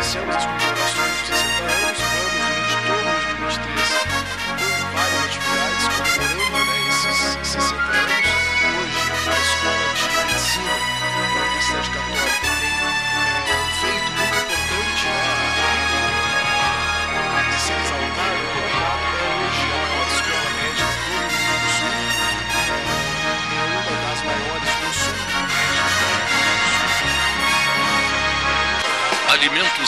iniciamos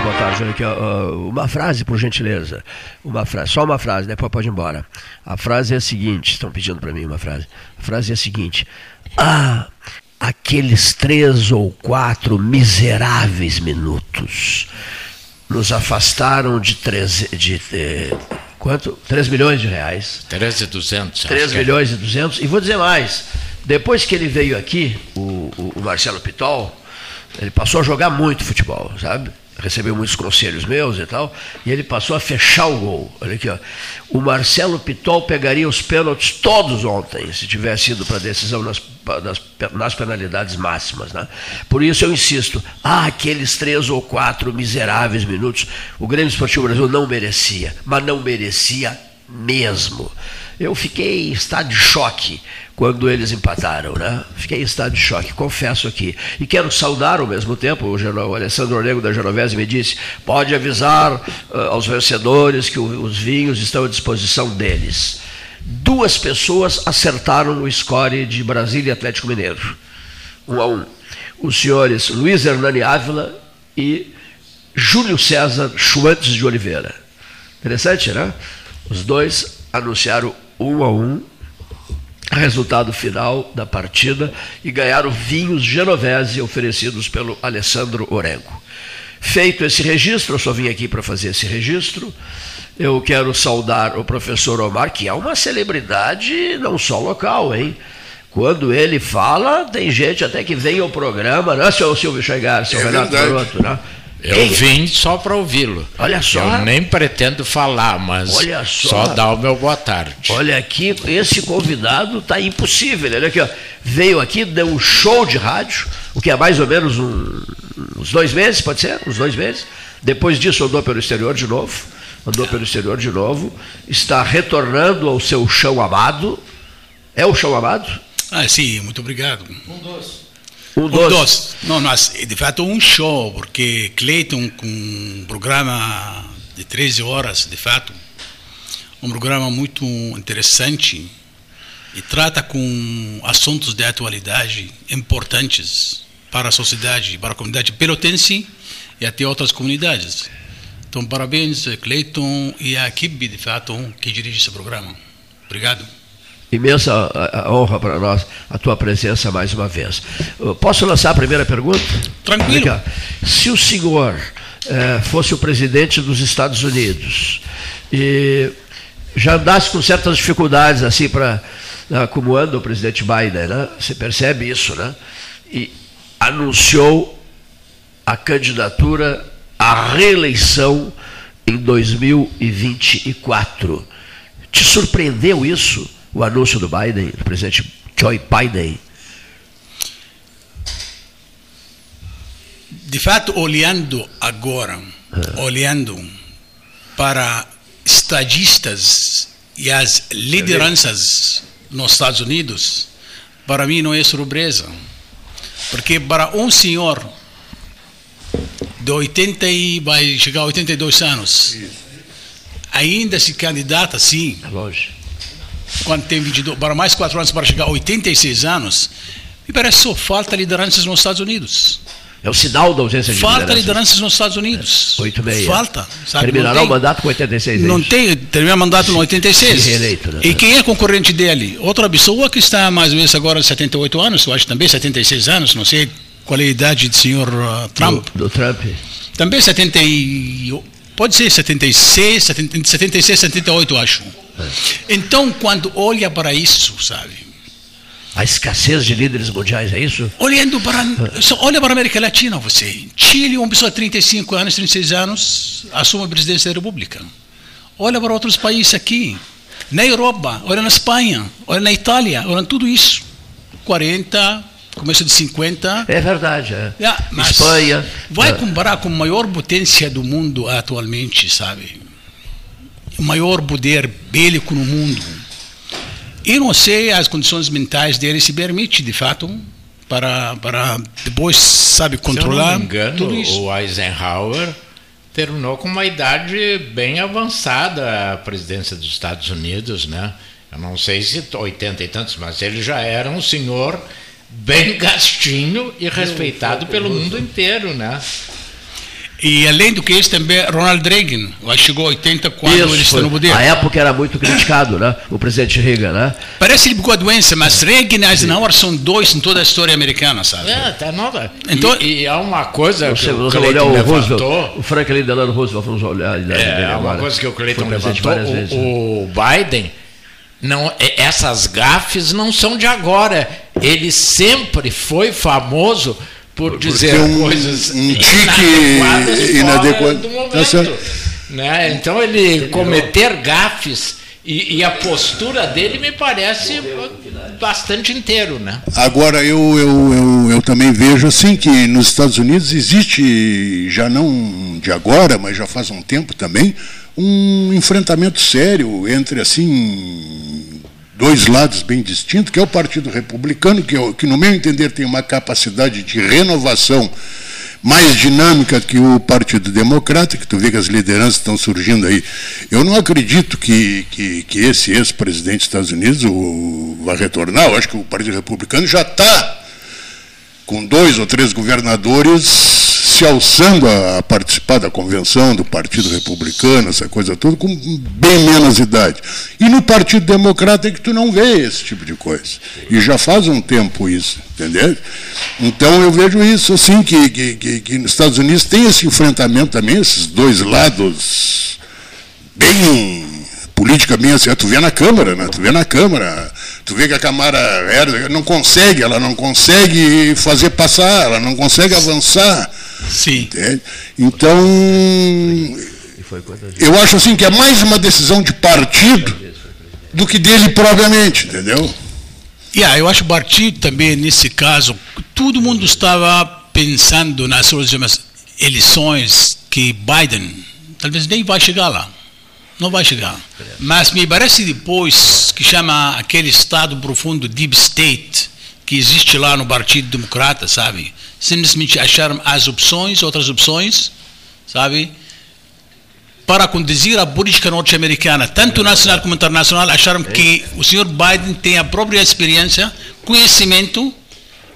Boa tarde, olha aqui, ó, uma frase, por gentileza. Uma frase, só uma frase, depois pode ir embora. A frase é a seguinte: estão pedindo para mim uma frase. A frase é a seguinte: Ah, aqueles três ou quatro miseráveis minutos nos afastaram de três. De, eh, quanto? 3 milhões de reais. 13 e 200. 3 milhões e 200. E vou dizer mais: depois que ele veio aqui, o, o, o Marcelo Pitol, ele passou a jogar muito futebol, sabe? Recebeu muitos conselhos meus e tal, e ele passou a fechar o gol. Olha aqui, ó. O Marcelo Pitol pegaria os pênaltis todos ontem, se tivesse ido para a decisão nas, nas, nas, penalidades máximas. Né? Por isso eu insisto, ah, aqueles três ou quatro miseráveis minutos, o Grêmio Esportivo Brasil não merecia, mas não merecia mesmo. Eu fiquei em estado de choque quando eles empataram, né? Fiquei em estado de choque, confesso aqui. E quero saudar ao mesmo tempo, o, o Alessandro Ornego da Genovese me disse, pode avisar uh, aos vencedores que o, os vinhos estão à disposição deles. Duas pessoas acertaram no score de Brasília e Atlético Mineiro. Um a um. Os senhores Luiz Hernani Ávila e Júlio César Schwantz de Oliveira. Interessante, né? Os dois anunciaram um a um resultado final da partida e ganharam vinhos genovese oferecidos pelo Alessandro Orengo. Feito esse registro, eu só vim aqui para fazer esse registro. Eu quero saudar o professor Omar, que é uma celebridade não só local, hein? Quando ele fala, tem gente até que vem ao programa, né, seu Silvio Chegar, seu é Renato Garoto, né? Eu Quem? vim só para ouvi-lo. Olha só. Eu nem pretendo falar, mas só. só dar o meu boa tarde. Olha aqui, esse convidado está impossível. Olha aqui, ó. veio aqui, deu um show de rádio, o que é mais ou menos um, uns dois meses, pode ser? Uns dois meses. Depois disso andou pelo exterior de novo, andou pelo exterior de novo, está retornando ao seu chão amado. É o chão amado? Ah, sim, muito obrigado. Um doce. Um, dois. Não, mas de fato um show, porque Cleiton com um programa de 13 horas, de fato, um programa muito interessante e trata com assuntos de atualidade importantes para a sociedade, para a comunidade pelotense e até outras comunidades. Então, parabéns, Cleiton e a equipe, de fato, que dirige esse programa. Obrigado imensa honra para nós a tua presença mais uma vez. Posso lançar a primeira pergunta? Tranquilo. Se o senhor eh, fosse o presidente dos Estados Unidos e já andasse com certas dificuldades assim para né, como anda o presidente Biden, né? Você percebe isso, né? E anunciou a candidatura à reeleição em 2024. Te surpreendeu isso? O anúncio do Biden, do presidente Joe Biden? De fato, olhando agora, ah. olhando para estadistas e as lideranças nos Estados Unidos, para mim não é surpresa. Porque para um senhor de 80 e vai chegar a 82 anos, ainda se candidata sim. É longe. Quando tem 22, para mais quatro anos para chegar a 86 anos, me parece só falta lideranças nos Estados Unidos. É o sinal da ausência de Falta lideranças. lideranças nos Estados Unidos. É, 86. Falta. Sabe? Terminará Não tem- o mandato com 86 Não anos. tem, termina o mandato no 86. Se reeleito, né? E quem é concorrente dele? Outra pessoa que está mais ou menos agora 78 anos, eu acho também 76 anos, não sei qual é a idade do senhor uh, Trump. Do, do Trump. Também 70 e, pode ser 76, 70, entre 76 e 78, eu acho. É. Então, quando olha para isso, sabe? A escassez de líderes mundiais, é isso? Olhando para, só olha para a América Latina, você. Chile, uma pessoa de 35 anos, 36 anos, assume a presidência da República. Olha para outros países aqui. Na Europa, olha na Espanha, olha na Itália, olha tudo isso. 40, começo de 50. É verdade. É. Yeah, mas Espanha. Vai é. comparar com a maior potência do mundo atualmente, sabe? O maior poder bélico no mundo. Eu não sei as condições mentais dele se permite, de fato, para, para depois, sabe, controlar Se eu não me engano, tudo isso. o Eisenhower terminou com uma idade bem avançada a presidência dos Estados Unidos, né? Eu não sei se 80 e tantos, mas ele já era um senhor bem gastinho e respeitado pelo mundo inteiro, né? E além do que isso, também Ronald Reagan, lá chegou a 80 quando ele está foi. no poder. A época era muito criticado, né? O presidente Reagan, né? Parece que ele pegou a doença, mas Reagan e Eisenhower são dois em toda a história americana, sabe? É, tá nova. Então- e, e há uma coisa que Você, o você o levantou. Roosevelt, o Franklin Delano Roosevelt, vamos olhar dele É, uma agora. coisa que o Cleiton levantou, várias vezes, né? o, o Biden, não, é- essas gafes não são de agora. Ele sempre foi famoso por dizer ter um- coisas um tique inadequado. do Tá né? Então ele cometer gafes e, e a postura dele me parece bastante inteiro, né? Agora, eu, eu, eu, eu também vejo assim que nos Estados Unidos existe, já não de agora, mas já faz um tempo também, um enfrentamento sério entre assim dois lados bem distintos, que é o Partido Republicano, que, que no meu entender tem uma capacidade de renovação mais dinâmica que o Partido Democrata, que tu vê que as lideranças estão surgindo aí. Eu não acredito que, que, que esse ex-presidente dos Estados Unidos vai retornar. Eu acho que o Partido Republicano já está com dois ou três governadores se alçando a, a participar da convenção do Partido Republicano, essa coisa toda, com bem menos idade. E no Partido Democrata é que tu não vê esse tipo de coisa. E já faz um tempo isso, entendeu? Então eu vejo isso assim, que, que, que, que nos Estados Unidos tem esse enfrentamento também, esses dois lados bem política bem assim, tu vê na Câmara, né? Tu vê na Câmara, tu vê que a Câmara não consegue, ela não consegue fazer passar, ela não consegue avançar. Sim. entende? Então, eu acho assim que é mais uma decisão de partido do que dele propriamente, entendeu? Yeah, eu acho que o partido também, nesse caso, todo mundo estava pensando nas últimas eleições que Biden talvez nem vai chegar lá. Não vai chegar. Mas me parece depois que chama aquele estado profundo, deep state, que existe lá no Partido Democrata, sabe? Simplesmente acharam as opções, outras opções, sabe? para conduzir a política norte-americana, tanto nacional como internacional, acharam que o senhor Biden tem a própria experiência, conhecimento,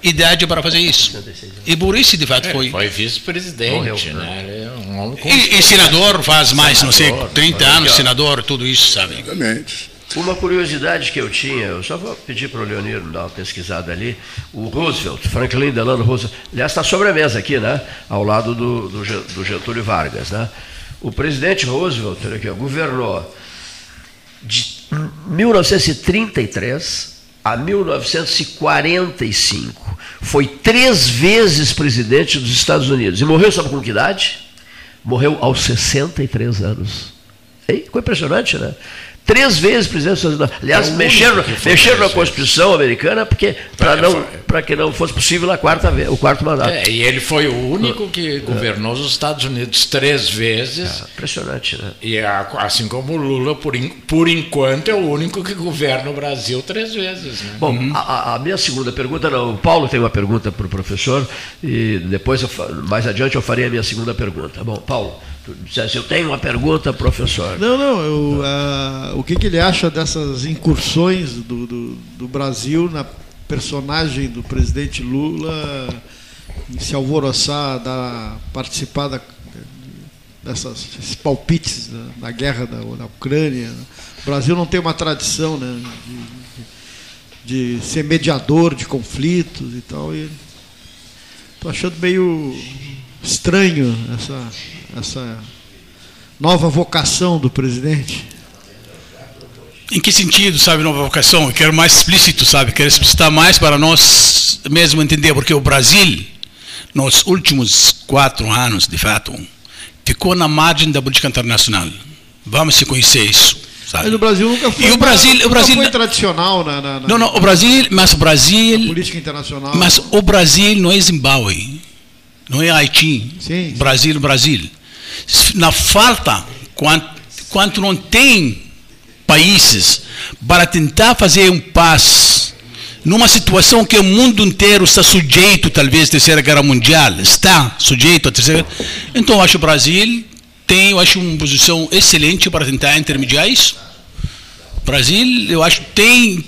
idade para fazer isso. E por isso, de fato, foi. Foi vice-presidente, Morreu, né? É um homem com E, e senador faz mais, não sei, Senador, 30 anos, senador, tudo isso, sabe? Exatamente. Uma curiosidade que eu tinha, eu só vou pedir para o Leonino dar uma pesquisada ali, o Roosevelt, Franklin Delano Roosevelt, aliás, está sobre a mesa aqui, né? Ao lado do, do, Ge- do Getúlio Vargas, né? O presidente Roosevelt, aqui, governou de 1933 a 1945. Foi três vezes presidente dos Estados Unidos. E morreu, sabe com que idade? Morreu aos 63 anos. Ficou impressionante, né? Três vezes presidente dos Estados Unidos. Aliás, É mexeram, mexeram na. Constituição americana porque para É, não para que não fosse possível a quarta vez, o quarto mandato. É, e ele foi o único que governou os Estados Unidos três vezes. Impressionante, né? E assim como o Lula, por, en- por enquanto, é o único que governa o Brasil três vezes. Né? Bom, a- a, a minha segunda pergunta, não, o Paulo tem uma pergunta para o professor e depois, eu mais adiante, eu farei a minha segunda pergunta. Bom, Paulo, Tu disseste, eu tenho uma pergunta, professor. Não, não, eu, o que, que ele acha dessas incursões do, do, do Brasil na personagem do presidente Lula em se alvoroçar, da, participar da, dessas, palpites da, da guerra da, da Ucrânia. O Brasil não tem uma tradição né, de, de ser mediador de conflitos e tal. Estou achando meio estranho essa, essa nova vocação do presidente. Em que sentido, sabe, nova vocação? Eu quero mais explícito, sabe? Quero explicitar mais para nós mesmo entender, porque o Brasil, nos últimos quatro anos, de fato, ficou na margem da política internacional. Vamos se conhecer isso. Sabe? Mas o Brasil nunca foi, e o Brasil, o Brasil foi tradicional na, na, na, Não, não, o Brasil, mas o Brasil. política internacional. Mas o Brasil não é Zimbábue, não é Haiti. Sim. Brasil, Brasil. Na falta, quanto, quanto não tem países para tentar fazer um paz numa situação que o mundo inteiro está sujeito, talvez, à terceira guerra mundial, está sujeito à terceira. Então, eu acho que o Brasil tem, eu acho, uma posição excelente para tentar intermediar isso. O Brasil, eu acho, tem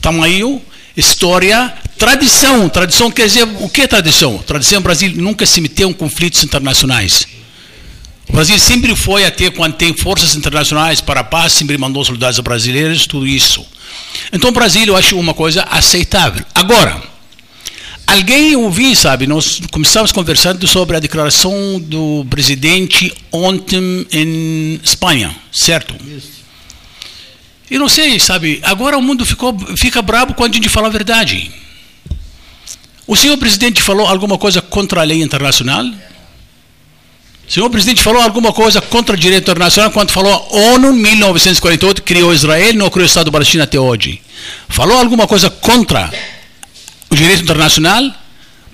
tamanho, história, tradição. Tradição quer dizer o que é tradição? Tradição, o Brasil nunca se meteu em conflitos internacionais. O Brasil sempre foi até quando tem forças internacionais para a paz, sempre mandou soldados brasileiros, tudo isso. Então o Brasil eu acho uma coisa aceitável. Agora, alguém ouviu, sabe, nós começamos conversando sobre a declaração do presidente ontem em Espanha, certo? Eu não sei, sabe, agora o mundo ficou, fica bravo quando a gente fala a verdade. O senhor presidente falou alguma coisa contra a lei internacional? O senhor presidente falou alguma coisa contra o direito internacional quando falou a ONU em 1948 criou Israel, não criou o Estado Palestina até hoje. Falou alguma coisa contra o direito internacional?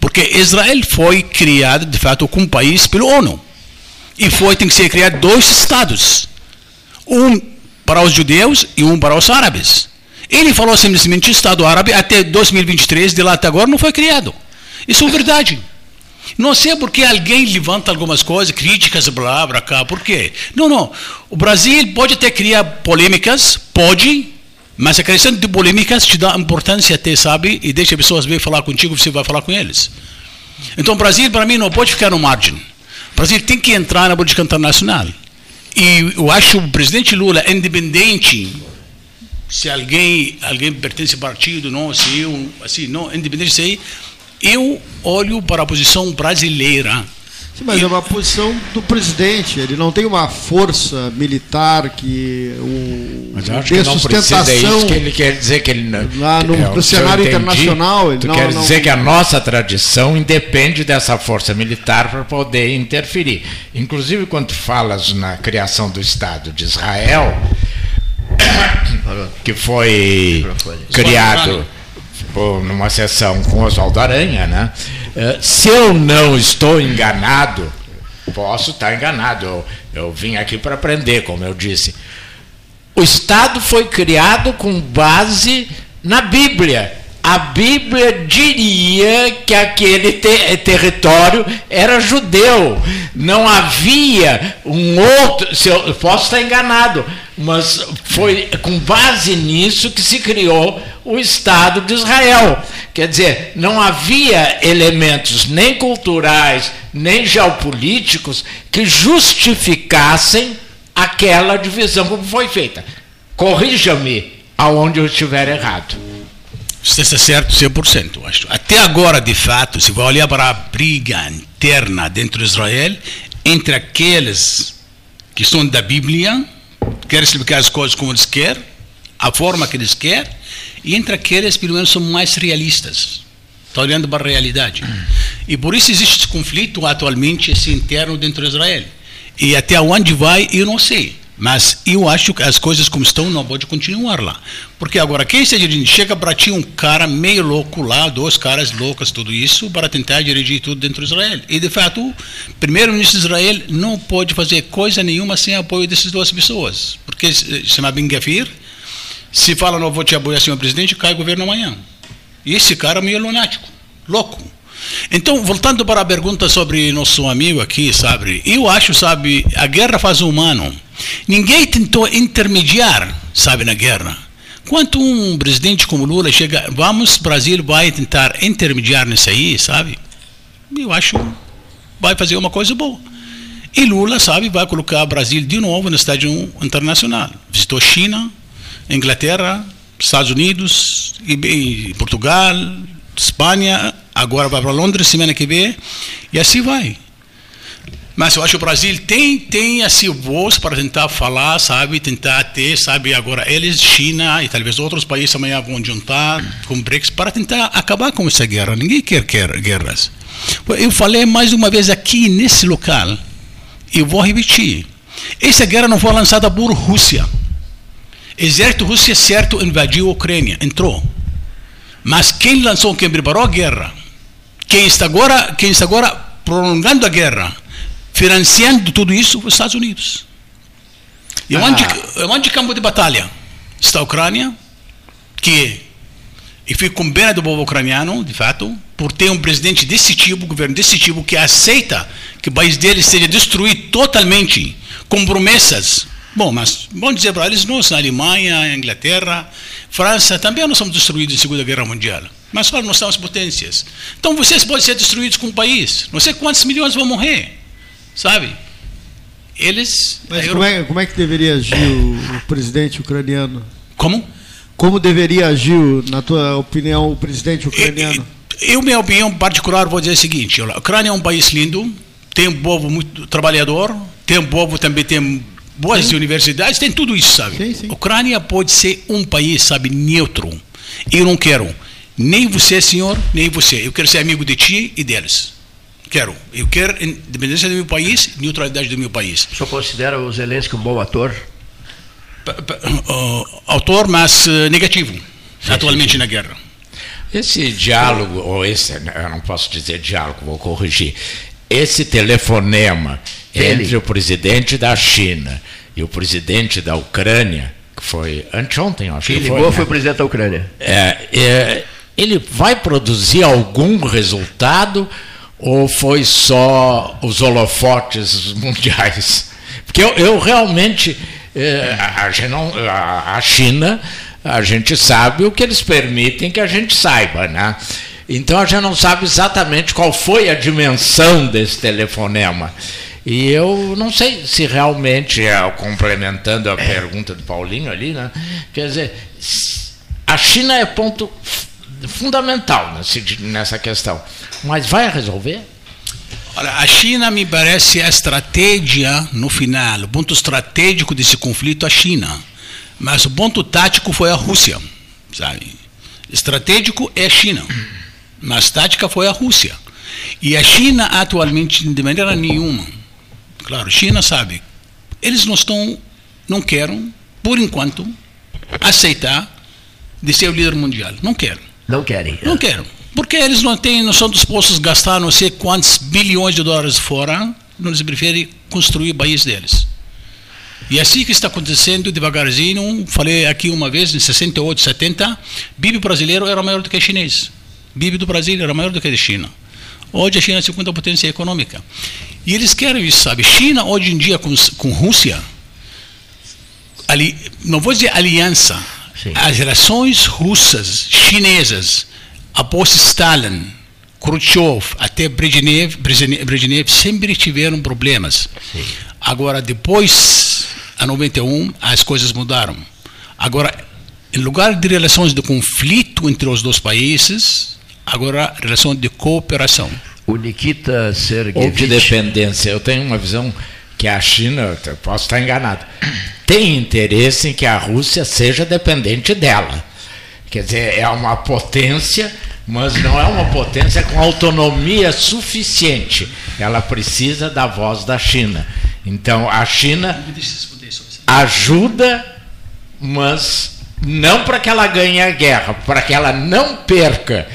Porque Israel foi criado, de fato, como país pelo ONU. E foi, tem que ser criado dois estados. Um para os judeus e um para os árabes. Ele falou simplesmente Estado árabe até 2023, de lá até agora não foi criado. Isso é verdade. Não sei por que alguém levanta algumas coisas, críticas, blá, blá, cá. Por quê? Não, não. O Brasil pode até criar polêmicas, pode, mas a questão de polêmicas te dá importância até, sabe? E deixa as pessoas vir falar contigo, você vai falar com eles. Então, o Brasil, para mim, não pode ficar no margem. O Brasil tem que entrar na política internacional. E eu acho o presidente Lula, independente se alguém, alguém pertence ao partido, não, se eu, assim, não, independente se eu olho para a posição brasileira. Sim, mas é uma posição do presidente. Ele não tem uma força militar que o Mas eu acho que não precisa é sustentação isso que ele quer dizer que ele não- lá no, É, no cenário entendi, internacional. Ele Tu não, quer não- dizer que a nossa tradição independe dessa força militar para poder interferir. Inclusive, quando falas na criação do Estado de Israel, que foi criado numa sessão com Oswaldo Aranha, né? Eh, Se eu não estou enganado, posso estar enganado. Eu, eu vim aqui para aprender, como eu disse. O Estado foi criado com base na Bíblia. A Bíblia diria que aquele te- território era judeu. Não havia um outro. Se eu posso estar enganado, mas foi com base nisso que se criou o Estado de Israel. Quer dizer, não havia elementos nem culturais, nem geopolíticos que justificassem aquela divisão como foi feita. Corrija-me aonde eu estiver errado. Você está certo 100%, eu acho. Até agora, de fato, se vai olhar para a briga interna dentro de Israel, entre aqueles que são da Bíblia, querem explicar as coisas como eles querem, a forma que eles querem, e entre aqueles, pelo menos, são mais realistas. Está olhando para a realidade. E por isso existe esse conflito atualmente esse interno dentro de Israel. E até onde vai, eu não sei. Mas eu acho que as coisas como estão não pode continuar lá. Porque agora, quem está dirigindo? Chega para ti um cara meio louco lá, dois caras loucos, tudo isso, para tentar dirigir tudo dentro de Israel. E, de fato, o primeiro-ministro de Israel não pode fazer coisa nenhuma sem apoio dessas duas pessoas. Porque se chama Ben Gafir, se fala, não vou te apoiar, senhor presidente, cai o governo amanhã. E esse cara é meio lunático, louco. Então, voltando para a pergunta sobre nosso amigo aqui, sabe? Eu acho, sabe, a guerra faz um humano. Ninguém tentou intermediar, sabe, na guerra. Quando um presidente como Lula chega, vamos, Brasil vai tentar intermediar nisso aí, sabe? Eu acho vai fazer uma coisa boa. E Lula, sabe, vai colocar o Brasil de novo no estádio internacional. Visitou China, Inglaterra, Estados Unidos, e, e Portugal, Espanha, agora vai para Londres semana que vem, e assim vai. Mas eu acho que o Brasil tem, tem assim, voz para tentar falar, sabe, tentar ter, sabe, agora eles, China e talvez outros países amanhã vão juntar com o BRICS para tentar acabar com essa guerra. Ninguém quer, quer guerras. Eu falei mais uma vez aqui nesse local, e vou repetir. Essa guerra não foi lançada por Rússia. Exército Rússia certo invadiu a Ucrânia, entrou. Mas quem lançou, quem preparou a guerra, quem está agora, quem está agora prolongando a guerra, financiando tudo isso, os Estados Unidos. E ah. onde, onde campo de batalha está a Ucrânia, que e fico com pena do povo ucraniano, de fato, por ter um presidente desse tipo, um governo desse tipo, que aceita que o país dele seja destruído totalmente, com promessas Bom, mas vamos dizer para eles, nós, na Alemanha, Inglaterra, França, também nós somos destruídos na Segunda Guerra Mundial. Mas nós somos potências. Então vocês podem ser destruídos com o país. Não sei quantos milhões vão morrer. Sabe? Eles. Mas como é, como é que deveria agir o, o presidente ucraniano? Como? Como deveria agir, na tua opinião, o presidente ucraniano? Eu, minha opinião particular, vou dizer o seguinte: a Ucrânia é um país lindo, tem um povo muito trabalhador, tem um povo também tem boas sim. universidades, tem tudo isso, sabe? Sim, sim. Ucrânia pode ser um país, sabe, neutro. Eu não quero nem você, senhor, nem você. Eu quero ser amigo de ti e deles. Quero. Eu quero independência do meu país, neutralidade do meu país. O senhor considera o Zelensky um bom ator? P uh, autor, mas uh, negativo, sim, atualmente na guerra. Esse diálogo, ou esse, eu não posso dizer diálogo, vou corrigir. Esse telefonema ele. entre o presidente da China e o presidente da Ucrânia, que foi anteontem, acho que, que ligou, foi. Né? foi o presidente da Ucrânia. É, é, ele vai produzir algum resultado ou foi só os holofotes mundiais? Porque eu, eu realmente. É, a, a China, a gente sabe o que eles permitem que a gente saiba, né? Então a gente não sabe exatamente qual foi a dimensão desse telefonema. E eu não sei se realmente, é, complementando a pergunta do Paulinho ali, né? Quer dizer, a China é ponto fundamental nessa questão. Mas vai resolver? Olha, a China me parece a estratégia no final, o ponto estratégico desse conflito é a China. Mas o ponto tático foi a Rússia, sabe? Estratégico é a China, mas tática foi a Rússia. E a China atualmente, de maneira nenhuma, Claro, China sabe. Eles não estão, não querem, por enquanto, aceitar de ser o líder mundial. Não querem. Não querem. Não querem. Porque eles não têm, não são dispostos a gastar não sei quantos bilhões de dólares fora, eles preferem construir o país deles. E é assim que está acontecendo devagarzinho. Falei aqui uma vez, em 68, 70, PIB brasileiro era maior do que chinês. PIB do Brasil era maior do que a China. Hoje a China é a segunda potência econômica. E eles querem isso, sabe? China, hoje em dia, com, com Rússia, ali, não vou dizer aliança, Sim. as relações russas, chinesas, após Stalin, Khrushchev, até Brezhnev, Brezhnev sempre tiveram problemas. Sim. Agora, depois, a 91, as coisas mudaram. Agora, em lugar de relações de conflito entre os dois países, agora relação de cooperação. O Nikita Sergeyevich... Ou de dependência. Eu tenho uma visão que a China, posso estar enganado, tem interesse em que a Rússia seja dependente dela. Quer dizer, é uma potência, mas não é uma potência com autonomia suficiente. Ela precisa da voz da China. Então, a China ajuda, mas não para que ela ganhe a guerra, para que ela não perca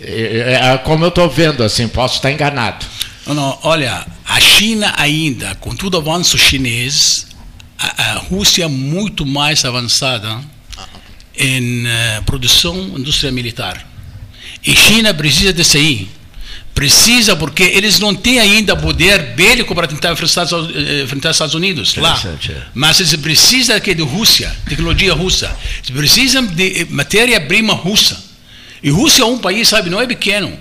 é, é, é, como eu estou vendo, assim, posso estar enganado. Não, não, olha, a China ainda, com todo o avanço chinês, a, a Rússia é muito mais avançada em uh, produção indústria militar. E China precisa de sair Precisa, porque eles não têm ainda poder bélico para tentar enfrentar, eh, enfrentar os Estados Unidos lá. É. Mas eles precisam aqui de Rússia, tecnologia russa. Eles precisam de matéria-prima russa. E Rússia é um país, sabe, não é pequeno.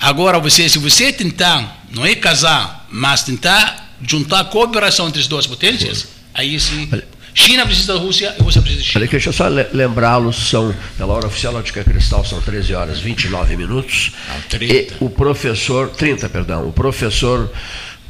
Agora, você, se você tentar, não é casar, mas tentar juntar cooperação entre as duas potências, aí sim. China precisa da Rússia e Rússia precisa da China. Olha, deixa eu só le- lembrá-los, são, pela hora oficial Ótica Cristal, são 13 horas 29 minutos. Não, 30. E o professor, 30, perdão, o professor,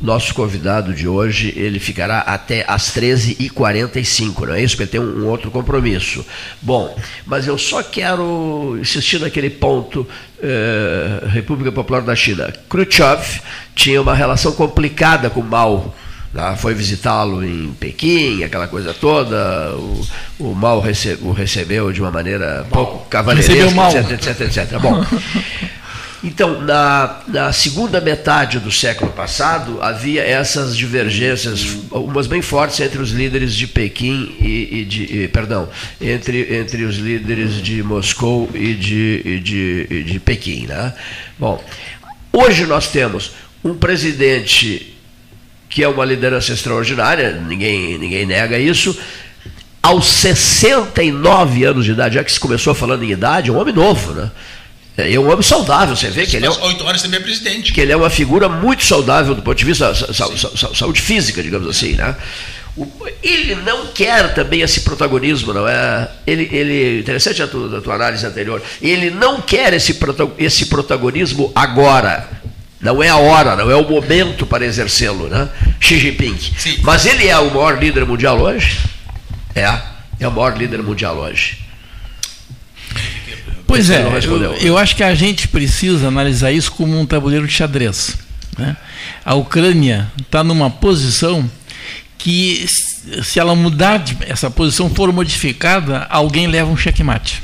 nosso convidado de hoje, ele ficará até às 13h45, não é isso? Porque tem um, um outro compromisso. Bom, mas eu só quero insistir naquele ponto, eh, República Popular da China. Khrushchev tinha uma relação complicada com Mao, Lá foi visitá-lo em Pequim, aquela coisa toda. O, o Mao rece- o recebeu de uma maneira pouco cavalheiresca, Recebeu mal. etc, etc, etc. Bom, então, na, na segunda metade do século passado, havia essas divergências, umas bem fortes entre os líderes de Pequim e, e de. e, perdão, entre, entre os líderes de Moscou e de, e de, de Pequim. Né? Bom, hoje nós temos um presidente que é uma liderança extraordinária, ninguém, ninguém nega isso. Aos 69 anos de idade, já que se começou falando em idade, é um homem novo, né? É um homem saudável, você vê que ele é, oito horas também é presidente. que ele é uma figura muito saudável do ponto de vista da sa- sa- sa- saúde física, digamos assim, né? Ele não quer também esse protagonismo, não é? Ele, ele interessante a tua, a tua análise anterior. Ele não quer esse, esse protagonismo agora. Não é a hora, não é o momento para exercê-lo, né? Xi Jinping. Sim. Mas ele é o maior líder mundial hoje? É, é o maior líder mundial hoje. Pois é, eu, eu acho que a gente precisa analisar isso como um tabuleiro de xadrez. né? A Ucrânia está numa posição que, se se ela mudar, de, essa posição for modificada, alguém leva um checkmate.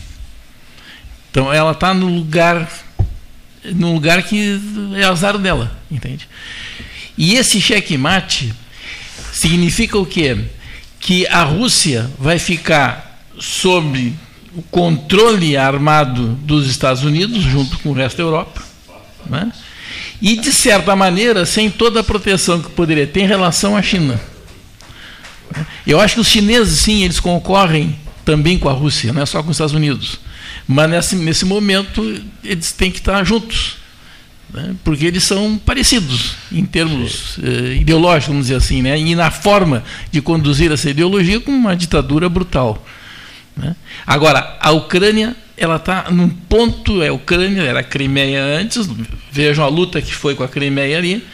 Então ela está no lugar, no lugar que é azar dela, entende? E esse checkmate significa o quê? Que a Rússia vai ficar sob o controle armado dos Estados Unidos, junto com o resto da Europa, né? e, de certa maneira, sem toda a proteção que poderia ter em relação à China. Eu acho que os chineses, sim, eles concorrem também com a Rússia, não é só com os Estados Unidos. Mas nesse, nesse momento eles têm que estar juntos, né? porque eles são parecidos em termos eh, ideológicos, vamos dizer assim, né? e na forma de conduzir essa ideologia com uma ditadura brutal. né? Agora, a Ucrânia ela está num ponto, é a Ucrânia, era a Crimeia antes, vejam a luta que foi com a Crimeia ali,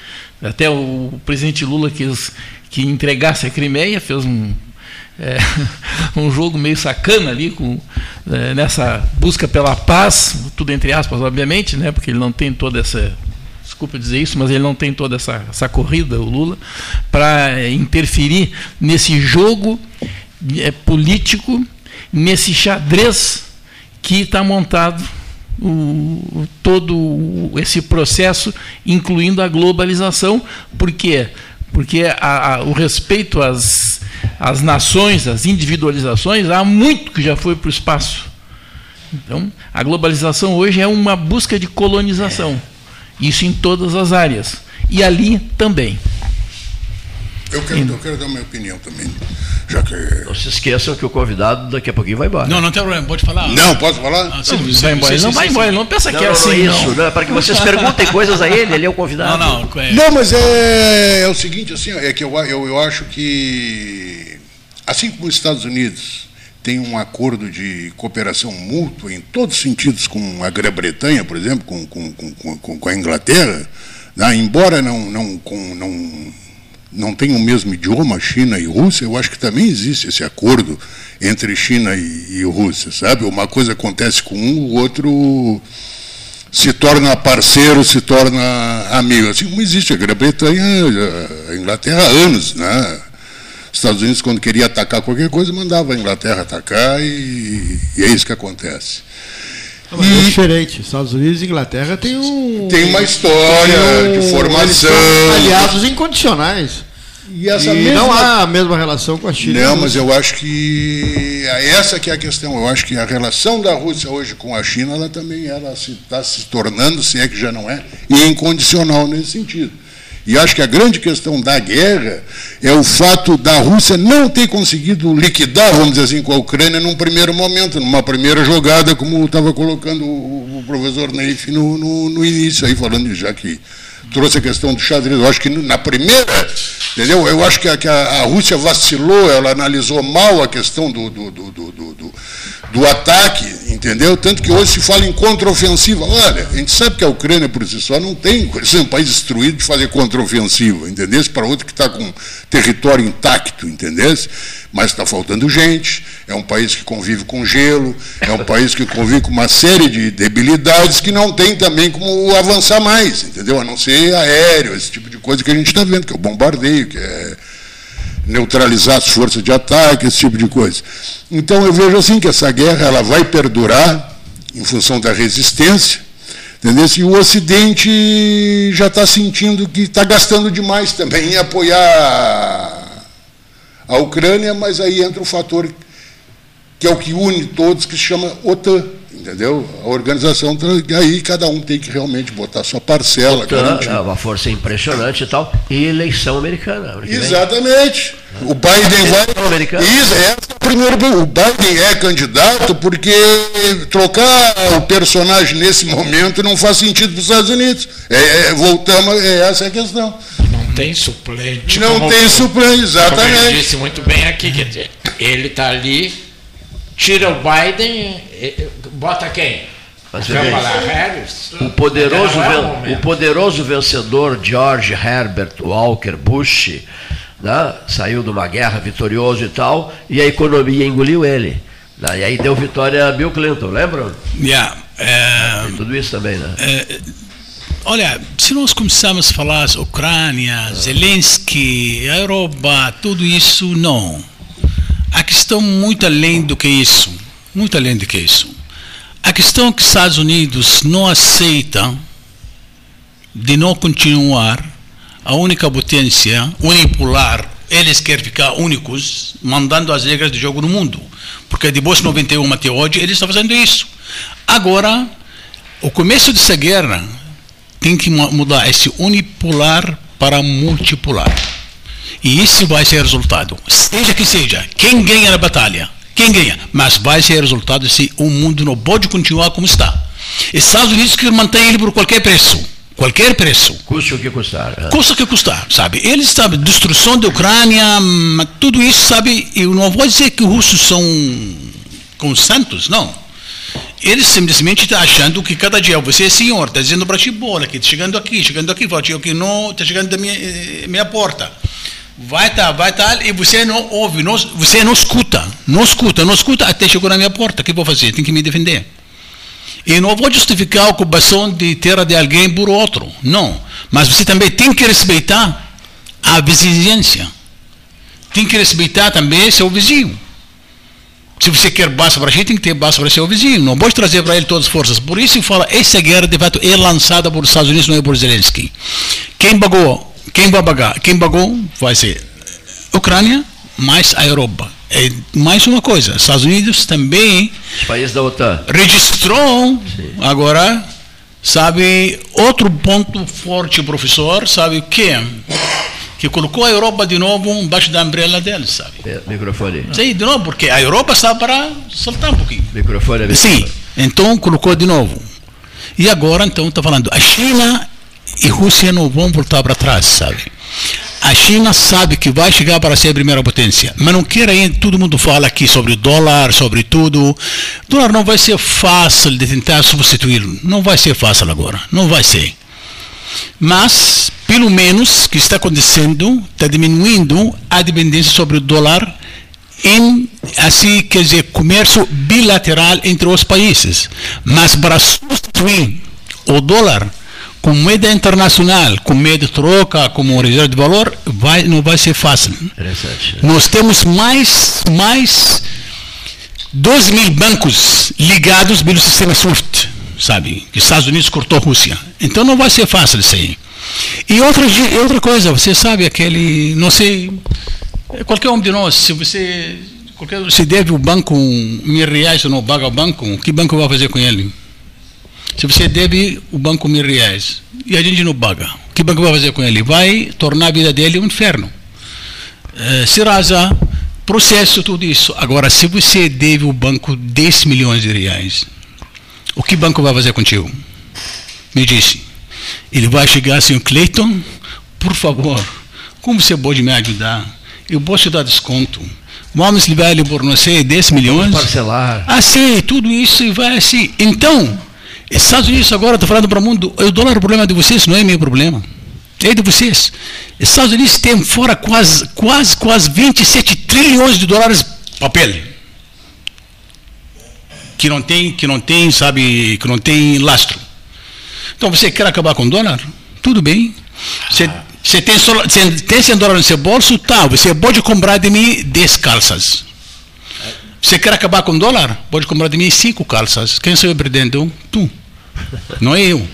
até o presidente Lula quis que entregasse a Crimeia, fez um, é, um jogo meio sacana ali, com, é, nessa busca pela paz, tudo entre aspas, obviamente, né, porque ele não tem toda essa. Desculpa dizer isso, mas ele não tem toda essa, essa corrida, o Lula, para interferir nesse jogo é, político, nesse xadrez que está montado o, todo esse processo, incluindo a globalização, por quê? Porque a- a- o respeito às, às nações, às individualizações, há muito que já foi para o espaço. Então, a globalização hoje é uma busca de colonização, isso em todas as áreas, e ali também. Eu quero, eu quero dar minha opinião também. Já que. Não se esqueçam que o convidado daqui a pouquinho vai embora. Não, não tem problema, pode falar. Não, posso falar? Ah, sim, Não, sim, vai embora, sim, não vai embora, sim. não pensa Não, que é não, não, assim. isso, não. é para que vocês perguntem coisas a ele, ele é o convidado. Não, não. é- Não, mas é, é o seguinte, assim, é que eu, eu, eu acho que, assim como os Estados Unidos têm um acordo de cooperação mútua em todos os sentidos com a Grã-Bretanha, por exemplo, com, com, com, com, com a Inglaterra, né, embora não, não, com, não, não tenham o mesmo idioma, China e Rússia, eu acho que também existe esse acordo entre China e, e Rússia, sabe? Uma coisa acontece com um, o outro se torna parceiro, se torna amigo. Assim como existe a Grã-Bretanha, a Inglaterra há anos, né? Os Estados Unidos, quando queria atacar qualquer coisa, mandava a Inglaterra atacar e, e é isso que acontece. É diferente. Estados Unidos e Inglaterra tem um. Tem uma história tem um- de formação. aliados incondicionais. E, essa e mesma... não há a mesma relação com a China. Não, mas eu acho que essa que é a questão. Eu acho que a relação da Rússia hoje com a China, ela também ela está se, se tornando, se é que já não é, incondicional nesse sentido. E acho que a grande questão da guerra é o fato da Rússia não ter conseguido liquidar, vamos dizer assim, com a Ucrânia num primeiro momento, numa primeira jogada, como estava colocando o, professor Neif no, no, no, início, aí falando já que trouxe a questão do xadrez. Eu acho que na primeira, entendeu? Eu acho que a, que a, Rússia vacilou, ela analisou mal a questão do, do, do, do do ataque, entendeu? Tanto que hoje se fala em contraofensiva. Olha, a gente sabe que a Ucrânia por si só não tem, é um país destruído de fazer contraofensiva, entendeu? Para outro que está com território intacto, entendeu? Mas está faltando gente, é um país que convive com gelo, é um país que convive com uma série de debilidades que não tem também como avançar mais, entendeu? A não ser aéreo, esse tipo de coisa que a gente está vendo, que é o bombardeio, que é neutralizar as forças de ataque, esse tipo de coisa. Então eu vejo assim que essa guerra ela vai perdurar em função da resistência, entendeu? E o Ocidente já está sentindo que está gastando demais também em apoiar a Ucrânia, mas aí entra o fator que é o que une todos, que se chama OTAN entendeu? A organização, aí cada um tem que realmente botar sua parcela. OTAN, é uma força impressionante e tal, e eleição americana. Exatamente. O Biden vai. Isso, é o primeiro. O Biden é candidato porque trocar o personagem nesse momento não faz sentido para os Estados Unidos. É, é, voltamos, é, essa é a questão. Não tem suplente. Não como, tem suplente, exatamente. Como ele disse muito bem aqui, quer dizer, ele está ali, tira o Biden, bota quem? Mas, Harris? O poderoso, é o, o poderoso vencedor George Herbert Walker Bush né, saiu de uma guerra vitorioso e tal, e a economia engoliu ele. Né, e aí deu vitória a Bill Clinton, lembram? Yeah, é, tudo isso também, né? É, olha, se nós começarmos a falar Ucrânia, Zelensky, Europa, tudo isso, não. A questão muito além do que isso. Muito além do que isso. A questão é que os Estados Unidos não aceitam de não continuar a única potência unipolar, eles querem ficar únicos, mandando as regras de jogo no mundo. Porque depois de 91 até hoje, eles estão fazendo isso. Agora, o começo dessa guerra tem que mudar esse unipolar para multipolar. E isso vai ser resultado. Seja que seja, quem ganha na batalha quem ganha? Mas vai ser resultado se o mundo não pode continuar como está. Estados Unidos que mantém ele por qualquer preço. Qualquer preço. Custa o que custar. É. Custa o que custar, sabe? Eles sabem, destruição da Ucrânia, tudo isso, sabe? Eu não vou dizer que os russos são com santos, não. Eles simplesmente estão achando que cada dia você é senhor, está dizendo para ti, bola, que está chegando aqui, chegando aqui, fala, que não está chegando da minha, eh, minha porta vai tá, vai tá, e você não ouve, não, você não escuta, não escuta, não escuta até chegou na minha porta. O que vou fazer? Tem que me defender. E não vou justificar a ocupação de terra de alguém por outro, não. Mas você também tem que respeitar a vizinhança. Tem que respeitar também seu vizinho. Se você quer base para a gente, tem que ter base para seu vizinho. Não pode trazer para ele todas as forças. Por isso eu falo, essa guerra de fato é lançada por Estados Unidos, não é por Zelensky. Quem pagou quem vai pagar? Quem pagou vai ser Ucrânia mais a Europa. É mais uma coisa, Estados Unidos também Os países da OTAN registrou Sim. agora sabe outro ponto forte professor sabe o que que colocou a Europa de novo embaixo da umbrella dele sabe é, microfone sim de novo porque a Europa está para soltar um pouquinho microfone, microfone. sim então colocou de novo e agora então está falando a China e Rússia não vão voltar para trás, sabe? A China sabe que vai chegar para ser a primeira potência, mas não quer ainda, todo mundo fala aqui sobre dólar, sobre tudo. O dólar não vai ser fácil de tentar substituí-lo, não vai ser fácil agora, não vai ser. Mas, pelo menos, o que está acontecendo, está diminuindo a dependência sobre o dólar em, assim, quer dizer, comércio bilateral entre os países. Mas para substituir o dólar, com moeda internacional, com moeda de troca, como reserva de valor, vai, não vai ser fácil. Nós temos mais, mais 2 mil bancos ligados pelo sistema SWIFT, sabe? Que os Estados Unidos cortou a Rússia. Então não vai ser fácil isso aí. E outra, outra coisa, você sabe aquele, não sei, qualquer um de nós, se você qualquer, se deve o banco mil reais ou não paga o banco, o que banco vai fazer com ele? Se você deve o banco mil reais e a gente não paga, o que banco vai fazer com ele? Vai tornar a vida dele um inferno. É, processo, tudo isso. Agora, se você deve o banco 10 milhões de reais, o que banco vai fazer contigo? Me disse. Ele vai chegar assim, Cleiton, por favor, como você pode me ajudar? Eu posso te dar desconto. Vamos liberar ele por, não sei, 10 milhões? Parcelar. Assim, tudo isso e vai assim. Então, Estados Unidos agora está falando para o mundo, o dólar é o problema de vocês, não é meu problema. É de vocês. Estados Unidos tem fora quase, quase, quase 27 trilhões de dólares papel. Que não tem, que não tem, sabe, que não tem lastro. Então você quer acabar com o dólar? Tudo bem. Você, você, tem, você tem 100 dólares no seu bolso? Tá, você pode comprar de mim 10 calças. Você quer acabar com o dólar? Pode comprar de mim 5 calças. Quem saiu perdendo? Tu. Não é eu.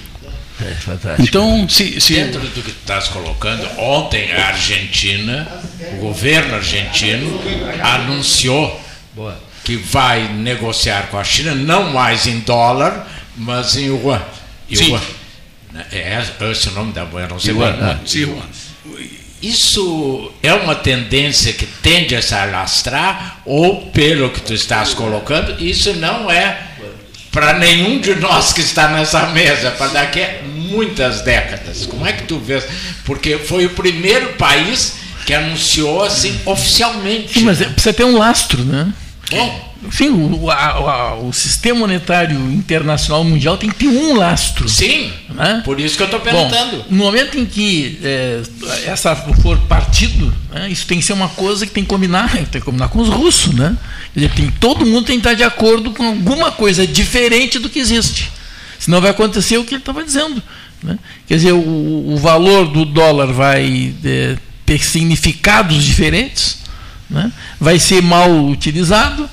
É fantástico. Então, se, se Dentro do que tu estás colocando, ontem a Argentina, o governo argentino, anunciou Boa. que vai negociar com a China, não mais em dólar, mas em yuan. Yuan. É esse o nome da moeda, não sei Yuan, é. ah. se, Isso é uma tendência que tende a se alastrar, ou pelo que tu estás colocando, isso não é para nenhum de nós que está nessa mesa, para daqui a muitas décadas. Como é que tu vês? Porque foi o primeiro país que anunciou assim oficialmente. Sim, mas é- precisa ter um lastro, né? Bom, Sim, o, a- a- o sistema monetário internacional mundial tem que ter um lastro. sim, Né? por isso que eu estou Bom, perguntando. no momento em que é, essa for partido, né, isso tem que ser uma coisa que tem que combinar, tem que combinar com os russos, né? Quer dizer, tem, todo mundo tem que estar de acordo com alguma coisa diferente do que existe. Senão vai acontecer o que ele estava dizendo. né? Quer dizer, o, o valor do dólar vai é, ter significados diferentes, né? vai ser mal utilizado,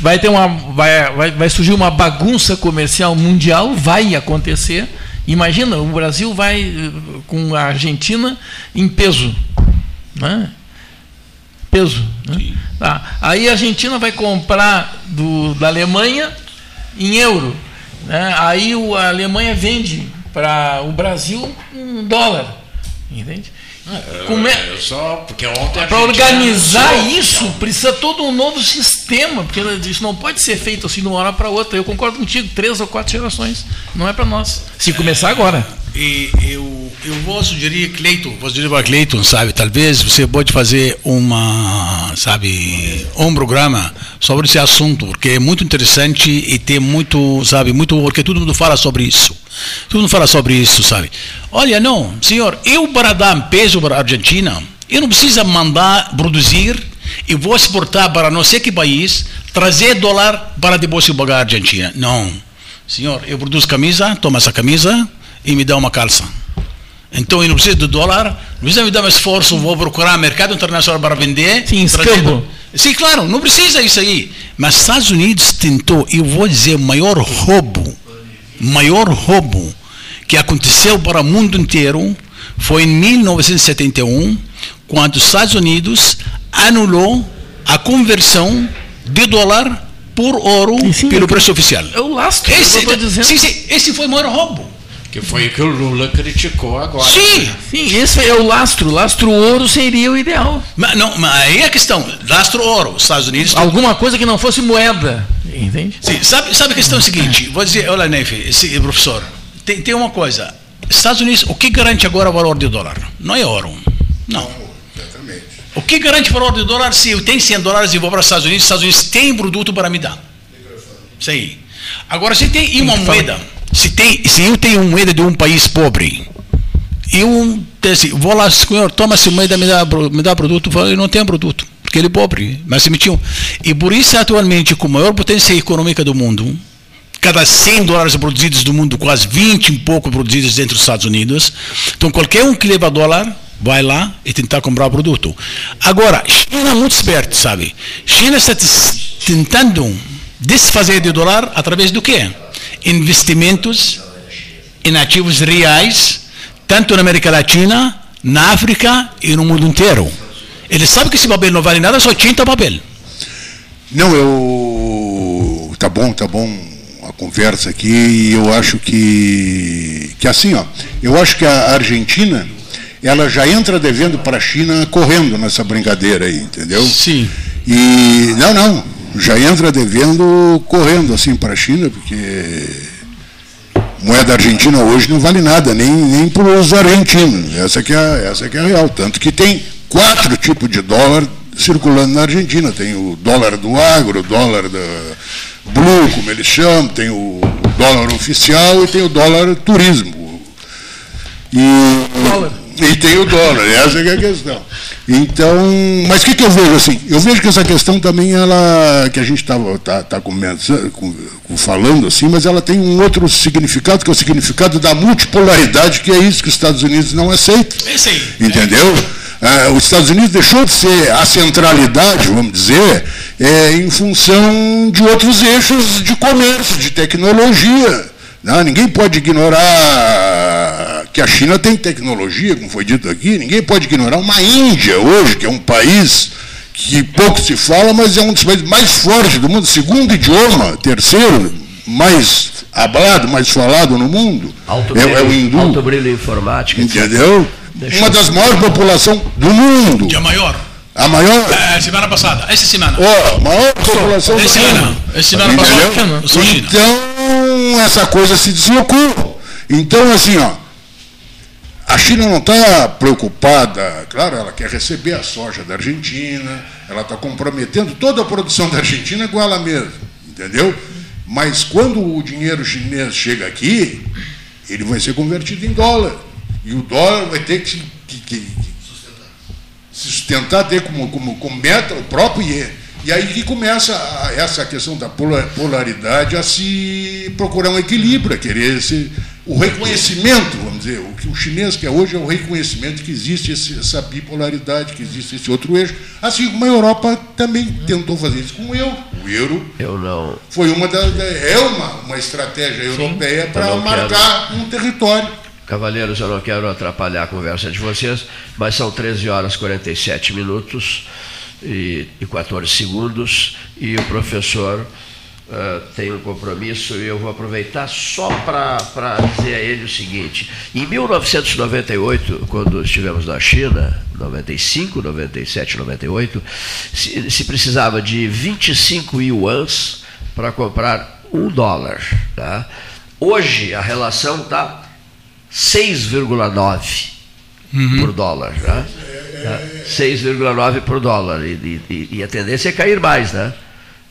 vai ter uma vai, vai, vai surgir uma bagunça comercial mundial vai acontecer imagina o Brasil vai eh, com a Argentina em peso né? peso né? Tá. aí a Argentina vai comprar do, da Alemanha em euro né? aí a Alemanha vende para o Brasil um dólar entende Como é- Eu só porque ontem para organizar isso, precisa todo um novo sistema, porque isso não pode ser feito assim de uma hora para outra. Eu concordo contigo, três ou quatro gerações. Não é para nós. Se começar agora. E eu, eu vou sugerir, Cleiton, vou sugerir para Cleiton, sabe, talvez você pode fazer uma, sabe, um programa sobre esse assunto, porque é muito interessante e tem muito, sabe, muito, porque todo mundo fala sobre isso. Todo mundo fala sobre isso, sabe. Olha, não, senhor, eu para dar peso para a Argentina, eu não preciso mandar produzir e vou exportar para não sei que país, trazer dólar para depois eu pagar a Argentina. Não. Senhor, eu produzo camisa, toma essa camisa e me dá uma calça. Então eu não preciso do dólar, não precisa me dar um esforço, vou procurar mercado internacional para vender. Sim, escambo. Sim, claro, não precisa isso aí. Mas Estados Unidos tentou, eu vou dizer, o maior roubo, maior roubo que aconteceu para o mundo inteiro foi em 1971, quando os Estados Unidos anulou a conversão de dólar por ouro Sim, pelo preço oficial. É o lastro, que eu estou dizendo. sim, sim, esse foi o maior roubo. Que foi o que o Lula criticou agora. Sim, Sim, esse é o lastro. Lastro ouro seria o ideal. mas, não, mas aí é a questão, lastro ouro, os Estados Unidos... Alguma coisa que não fosse moeda. Entende? Sim, sabe, sabe a questão é a seguinte, vou dizer, olha Nefe, esse professor, tem, tem uma coisa, Estados Unidos, o que garante agora o valor do dólar? Não é ouro, não. Exatamente. O que garante o valor do dólar se eu tenho 100 dólares e vou para os Estados Unidos, os Estados Unidos tem produto para me dar. Isso aí. Agora, se tem uma moeda, se, tem, se eu tenho moeda de um país pobre, eu assim, vou lá, senhor, toma essa moeda, me dá, me dá produto, eu não tenho produto, porque ele é pobre, mas se metiam. E por isso, atualmente, com a maior potência econômica do mundo, cada 100 dólares produzidos do mundo, quase 20 e pouco produzidos dentro dos Estados Unidos. Então, qualquer um que leva dólar, vai lá e tentar comprar o produto. Agora, China é muito esperto, sabe? China está tentando desfazer de dólar através do quê? Investimentos em ativos reais, tanto na América Latina, na África e no mundo inteiro. Ele sabe que esse papel não vale nada, só tinta papel. Não, eu. Tá bom, tá bom a conversa aqui e eu acho que. Que assim, ó. Eu acho que a Argentina ela já entra devendo para a China correndo nessa brincadeira aí, entendeu? Sim. E não, não, já entra devendo correndo assim para a China, porque moeda argentina hoje não vale nada, nem, nem para os argentinos. Essa que, é, essa que é a real. Tanto que tem quatro tipos de dólar circulando na Argentina. Tem o dólar do agro, o dólar da blue, como eles chamam, tem o dólar oficial e tem o dólar turismo. E, dólar. E tem o dólar, essa é a questão. Então, mas o que, que, eu vejo assim? Eu vejo que essa questão também, ela, que a gente estava tá, tá falando assim, mas ela tem um outro significado, que é o significado da multipolaridade, que é isso que os Estados Unidos não aceitam. Esse aí. Entendeu? Ah, os Estados Unidos deixou de ser a centralidade, vamos dizer, é, em função de outros eixos de comércio, de tecnologia. Não, ninguém pode ignorar que a China tem tecnologia, como foi dito aqui, ninguém pode ignorar uma Índia hoje, que é um país que pouco se fala, mas é um dos países mais fortes do mundo, segundo idioma, terceiro mais hablado, mais falado no mundo. Alto é, brilho, é o hindu. Alto brilho informático. Entendeu? Uma das maiores populações do mundo. E a maior. A maior? É, semana passada, essa semana. Ó, oh, maior população do mundo. Essa semana passada. Então, essa coisa se deslocou. Então, assim, ó, a China não está preocupada, claro, ela quer receber a soja da Argentina, ela está comprometendo toda a produção da Argentina com ela mesma, entendeu? Mas quando o dinheiro chinês chega aqui, ele vai ser convertido em dólar. E o dólar vai ter que, que, que sustentar, ter como, como, como meta o próprio IE. E aí que começa a, essa questão da polaridade a se procurar um equilíbrio, a querer esse, o reconhecimento, vamos dizer, o que o chinês quer hoje é o reconhecimento que existe esse, essa bipolaridade, que existe esse outro eixo. Assim como a Europa também tentou fazer isso com o euro. O euro eu não. foi uma das. É uma, uma estratégia europeia para marcar quero. um território. Cavaleiros, eu não quero atrapalhar a conversa de vocês, mas são 13 horas e 47 minutos e, e 14 segundos, e o professor uh, tem um compromisso, e eu vou aproveitar só para dizer a ele o seguinte: em 1998, quando estivemos na China, 95, 97, 98, se, se precisava de 25 yuans para comprar um dólar. Tá? Hoje a relação está 6,9 uhum. por dólar. Né? 6,9 por dólar. E, e, e, a tendência é cair mais, né?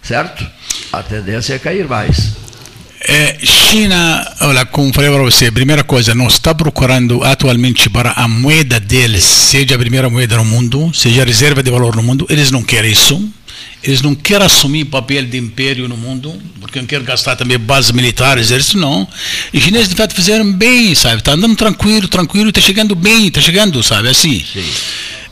Certo? A tendência é cair mais. É, China, olha, como falei para você, primeira coisa, não está procurando atualmente para a moeda deles, seja a primeira moeda no mundo, seja a reserva de valor no mundo, eles não querem isso. Eles não querem assumir papel de império no mundo, porque não querem gastar também bases militares, eles não. E os chineses, de fato, fizeram bem, sabe? Está andando tranquilo, tranquilo, está chegando bem, está chegando, sabe? Assim. Sim.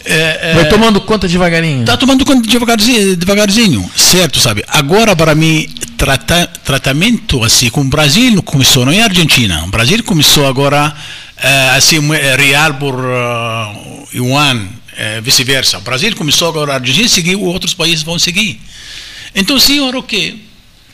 É, é, Vai tomando conta devagarinho. Está tomando conta devagarzinho, devagarzinho, certo, sabe? Agora, para mim, trata, tratamento assim, com o Brasil começou, não é a Argentina. O Brasil começou agora, é, assim, real por uh, yuan, é, vice-versa. O Brasil começou agora, a Argentina seguiu, outros países vão seguir. Então, senhor, o quê?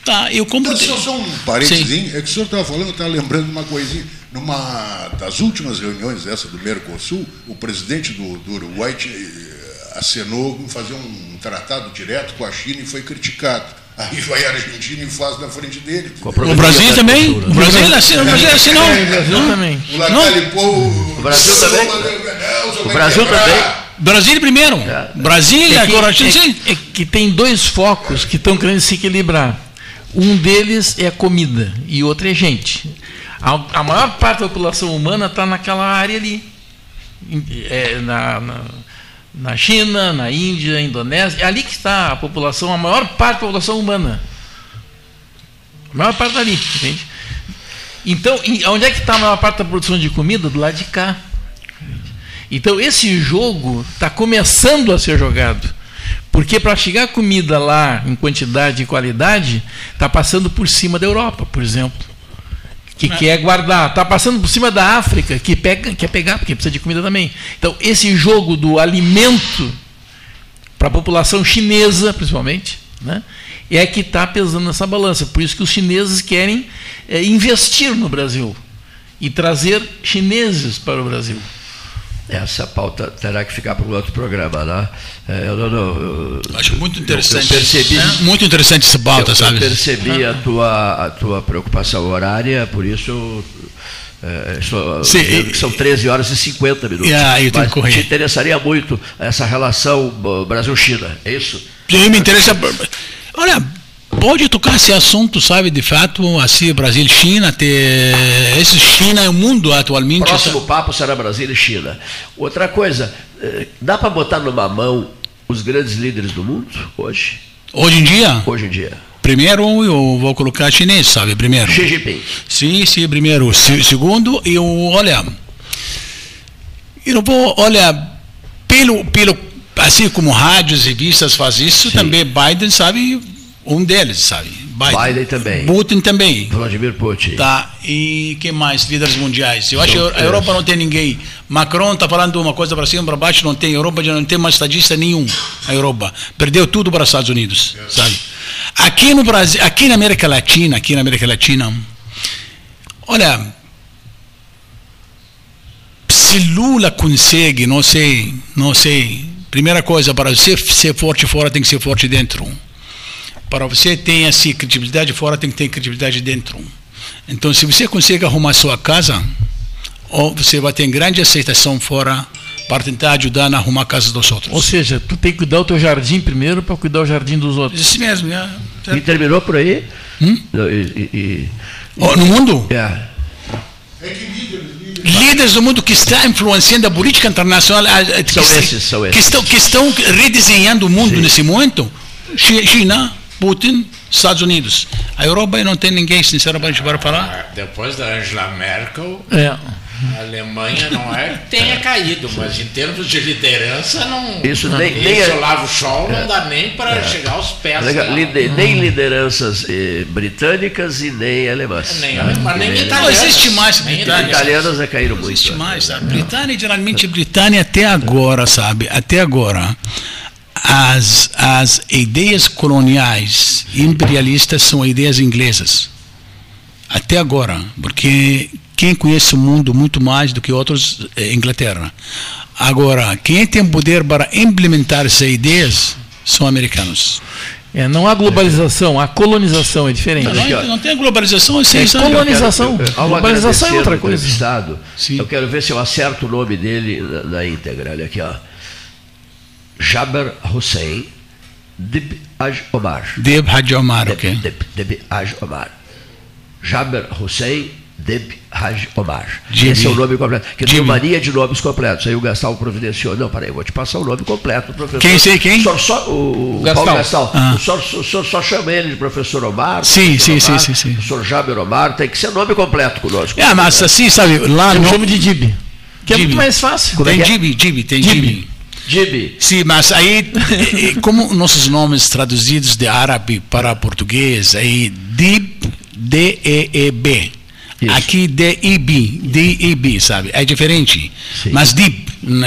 Tá, eu compro. Então, só, só um parênteses, é que o senhor estava falando, eu estava lembrando de uma coisinha. Numa das últimas reuniões dessa do Mercosul, o presidente do, do Uruguai eh, acenou em fazer um tratado direto com a China e foi criticado. Aí vai a Argentina e faz na frente dele. O Brasil também? O Brasil assinou. O Brasil assinou. O Brasil também. O Brasil também. O Brasil também. Brasil primeiro. Brasil, é que, agora é, é que tem dois focos que estão querendo se equilibrar. Um deles é a comida e outro é gente. A, a maior parte da população humana está naquela área ali. É, na, na, na, China, na Índia, na Indonésia. É ali que está a população, a maior parte da população humana. A maior parte ali, entende? Então, onde é que está a maior parte da produção de comida? Do lado de cá. Então, esse jogo está começando a ser jogado. Porque para chegar comida lá em quantidade e qualidade, está passando por cima da Europa, por exemplo. Que é. quer guardar. Está passando por cima da África, que pega, quer pegar, porque precisa de comida também. Então, esse jogo do alimento para a população chinesa, principalmente, né, é que está pesando nessa balança. Por isso que os chineses querem é, investir no Brasil e trazer chineses para o Brasil. Essa pauta terá que ficar para um outro programa, né? É, eu, não, eu, Acho muito interessante. Eu, percebi, é, muito interessante essa pauta, eu, sabe? Eu percebi a tua, a tua preocupação horária, por isso é, estou, Sim, são 13 horas e 50 minutos. Yeah, eu tenho Mas que correr. te interessaria muito essa relação Brasil-China, é isso? Sim, me interessa. Olha, pode tocar esse assunto, sabe, de fato, assim, Brasil China, ter esse China é o mundo atualmente. Próximo papo será Brasil e China. Outra coisa, eh, dá para botar numa mão os grandes líderes do mundo hoje? Hoje em dia? Hoje em dia. Primeiro eu vou colocar chinês, sabe, primeiro. Xi Jinping. Sim, sim, primeiro. segundo, eu, olha, eu não vou, olha, pelo, pelo, assim como rádios e revistas faz isso, sim. também Biden, sabe, um deles, sabe? Biden, Biden também. Putin também. Vladimir Putin. Tá. E que mais? Líderes mundiais. Eu acho que a Europa não tem ninguém. Macron está falando uma coisa para cima, para baixo, não tem. A Europa já não tem mais estadista nenhum. A Europa perdeu tudo para os Estados Unidos, sabe? Aqui no Brasil, aqui na América Latina, aqui na América Latina, olha, se Lula consegue, não sei, não sei. Primeira coisa, para você ser forte fora, tem que ser forte dentro para você ter assim, credibilidade fora, tem que ter credibilidade dentro. Então, se você consegue arrumar sua casa, ou você vai ter grande aceitação fora para tentar ajudar a arrumar a casa dos outros. Ou seja, tu tem que cuidar do teu jardim primeiro para cuidar do jardim dos outros. Isso mesmo, é. E terminou por aí? Hum? E, e, oh, no mundo? É. Líderes do mundo que estão influenciando a política internacional, que, são esses, são esses. Que, estão, que estão redesenhando o mundo Sim. nesse momento. China, Putin, Estados Unidos. A Europa não tem ninguém, sinceramente, para falar. Ah, depois da Angela Merkel, é. a Alemanha não é que tenha caído, mas em termos de liderança, não. Isso nem, nem é, Olavo Scholl é, não dá nem para é. chegar aos pés. Lider, nem lideranças eh, britânicas e nem alemãs. Nem alemãs, nem, nem italianas. Não existe mais Britânia. Italianas é caíram muito. Não existe mais. A Britânia, geralmente, Britânia até agora, sabe? Até agora as, as ideias coloniais imperialistas são ideias inglesas. Até agora, porque quem conhece o mundo muito mais do que outros é Inglaterra. Agora, quem tem poder para implementar essas ideias são americanos. É, não há globalização, a colonização é diferente. Não, não, tem globalização, é, é colonização. Eu quero, globalização é outra coisa. Eu quero ver se eu acerto o nome dele na, na íntegra. Olha aqui, ó. Jaber Hussein Dib Aj Omar. Dib Haj Omar, Dib, ok. Dib, Dib Haj Omar. Jaber Hussein Dib Haj Omar. Gibi. Esse é o nome completo. Que tem mania de nomes completos. Aí o Gastal providenciou. Não, peraí, eu vou te passar o nome completo, professor. Quem sei quem? O, só, o, o Gastal. Paulo Gastal. Ah. O, senhor, o senhor só chama ele de professor Omar. Sim, sim, Omar, sim, sim, sim. O senhor Jaber Omar tem que ser nome completo conosco. É, mas assim, sabe, lá eu no... chamo de Dib. Que é muito mais fácil. Como tem é? Dib, Dib, tem Dib. Gibi. Sim, mas aí, como nossos nomes traduzidos de árabe para português, aí DIB, D-E-E-B. Aqui D-I-B, D-I-B, sabe? É diferente. Sim. Mas DIB,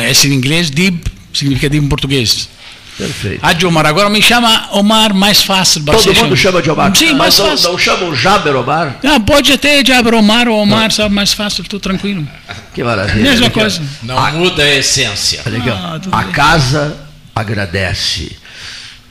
esse em inglês, DIB significa DIB em português. Perfeito. A de Omar. Agora me chama Omar mais fácil. Todo mundo chama de Omar. Sim, mas não, não chamam Jaber Omar? Não, pode até Jaber Omar ou Omar, sabe, mais fácil, estou tranquilo. Que maravilha. Mesma coisa. Não a, muda a essência. Ah, a casa agradece.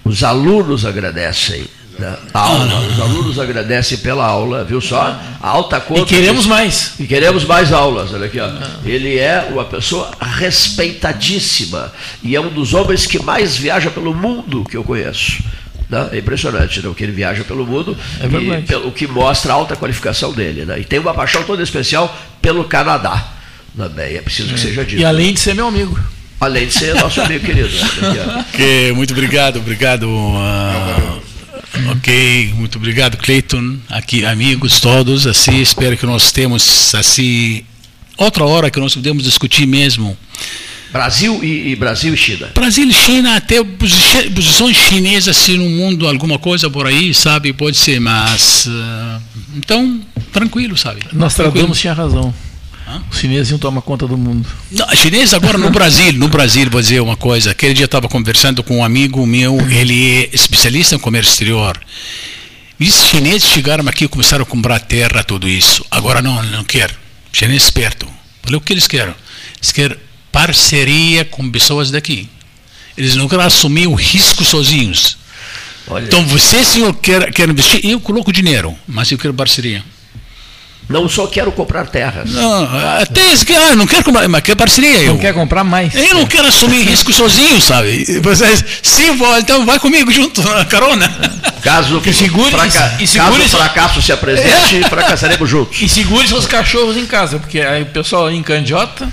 Os alunos agradecem. Né? A aula. Os alunos agradecem pela aula, viu só? A alta conta. E queremos mais. E queremos mais aulas. Olha aqui, ó. Ele é uma pessoa respeitadíssima e é um dos homens que mais viaja pelo mundo que eu conheço. Né? É impressionante né? o que ele viaja pelo mundo, é e, pelo, o que mostra a alta qualificação dele. Né? E tem uma paixão toda especial pelo Canadá. Também é preciso que seja dito. E além de ser meu amigo. Além de ser nosso amigo querido. que, muito obrigado, obrigado. Uh, Ok, muito obrigado, Cleiton. Aqui, amigos todos, assim, espero que nós temos, assim, outra hora que nós podemos discutir mesmo. Brasil e, e Brasil e China. Brasil e China, até posições chinesas assim, no mundo, alguma coisa por aí, sabe? Pode ser, mas. Uh, então, tranquilo, sabe? Nós tranquilo. tradamos tinha razão. Os chineses iam tomar conta do mundo. Não, chinês agora no Brasil, no Brasil, vou dizer uma coisa. Aquele dia eu estava conversando com um amigo meu, ele é especialista em comércio exterior. E os chineses chegaram aqui e começaram a comprar terra, tudo isso. Agora não, não quer. Chinês esperto. Falei, o que eles querem? Eles querem parceria com pessoas daqui. Eles não querem assumir o risco sozinhos. Olha, Então você, senhor, quer, quer investir, eu coloco dinheiro, mas eu quero parceria. Não só quero comprar terras. Não, até esse que, ah, não quero comprar, mas quer parceria. Eu. Não quer comprar mais. Eu não quero assumir risco sozinho, sabe? Vocês, sim, vó, então vai comigo junto na carona. Caso, Que segure- fraca- e segure- caso o fracasso se apresente, fracassaremos juntos. E segure seus cachorros em casa, porque aí o pessoal em Candiota,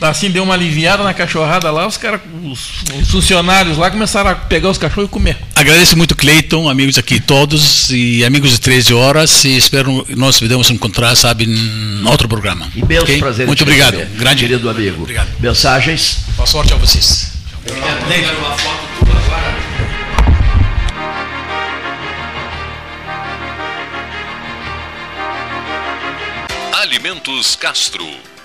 assim, deu uma aliviada na cachorrada lá, os caras, os, os funcionários lá começaram a pegar os cachorros e comer. Agradeço muito, Cleiton, amigos aqui todos e amigos de 13 horas. E espero nós podemos encontrar, sabe, em outro programa. Imenso Ok? prazer em Muito obrigado. receber, Grande. querido amigo. Obrigado. Mensagens? Boa sorte a vocês. Alimentos Castro.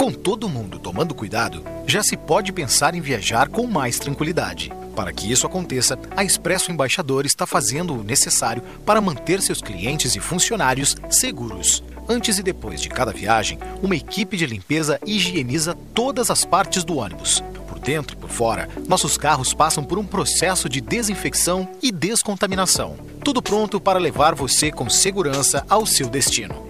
Com todo mundo tomando cuidado, já se pode pensar em viajar com mais tranquilidade. Para que isso aconteça, a Expresso Embaixador está fazendo o necessário para manter seus clientes e funcionários seguros. Antes e depois de cada viagem, uma equipe de limpeza higieniza todas as partes do ônibus. Por dentro e por fora, nossos carros passam por um processo de desinfecção e descontaminação. Tudo pronto para levar você com segurança ao seu destino.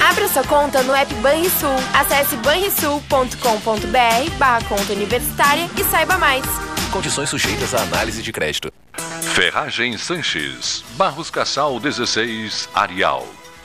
Abra sua conta no app Banrisul. Acesse banrisul.com.br barra conta universitária e saiba mais. Condições sujeitas à análise de crédito. Ferragem Sanches, Barros Cassal 16, Arial.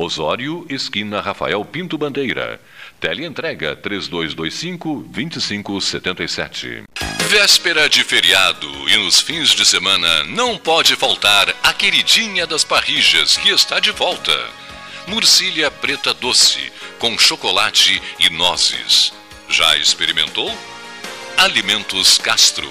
Osório, esquina Rafael Pinto Bandeira. Teleentrega 3225-2577. Véspera de feriado e nos fins de semana não pode faltar a queridinha das parrijas que está de volta. Murcilha preta doce, com chocolate e nozes. Já experimentou? Alimentos Castro.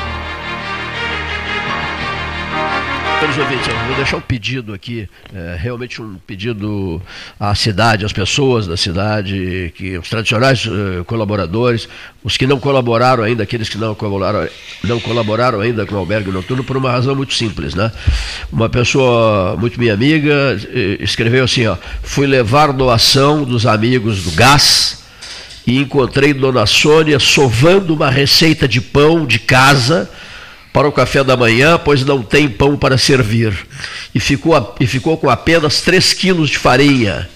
Caros ouvintes, eu vou deixar um pedido aqui, é, realmente um pedido à cidade, às pessoas da cidade, que os tradicionais eh, colaboradores, os que não colaboraram ainda, aqueles que não colaboraram, não colaboraram ainda com o albergue noturno, por uma razão muito simples, né? Uma pessoa muito minha amiga eh, escreveu assim, ó, fui levar doação dos amigos do gás e encontrei Dona Sônia sovando uma receita de pão de casa para o café da manhã, pois não tem pão para servir. E ficou, e ficou com apenas 3 quilos de farinha.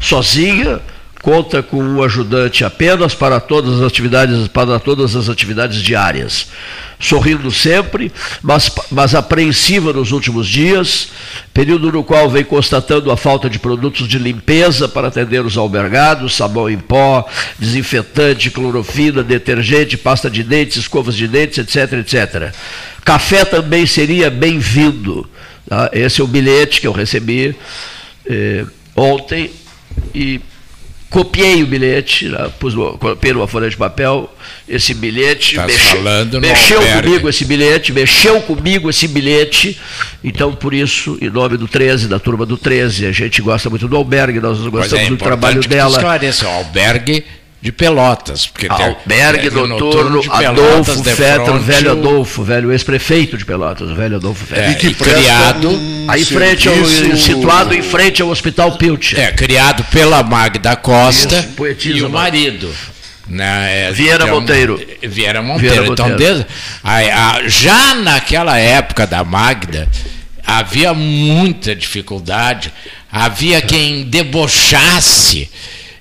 Sozinha, conta com um ajudante apenas para todas as atividades, para todas as atividades diárias. Sorrindo sempre, mas, mas apreensiva nos últimos dias, período no qual vem constatando a falta de produtos de limpeza para atender os albergados, sabão em pó, desinfetante, clorofina, detergente, pasta de dentes, escovas de dentes, etc, etc. Café também seria bem-vindo. Tá? Esse é o bilhete que eu recebi eh, ontem e copiei o bilhete, né, pus numa folha de papel esse bilhete, Tá mexe- mexeu comigo esse bilhete, mexeu comigo esse bilhete, então por isso, em nome do 13, da turma do 13, a gente gosta muito do albergue, nós gostamos é, do importante trabalho dela. esclareça, o albergue de Pelotas. Porque tem- Albergue é, noturno de Pelotas, Adolfo Fetter, velho Adolfo, velho ex-prefeito de Pelotas, o velho Adolfo Fetter. É, E que e criado- um aí frente ao, situado em frente ao Hospital Pilcher. É, criado pela Magda Costa Isso, poetisa, e o marido. Né, é, Vieira é um- Monteiro. Vieira Monteiro. Vieira então, Monteiro. desde- a- a- já naquela época da Magda, havia muita dificuldade. Havia quem debochasse.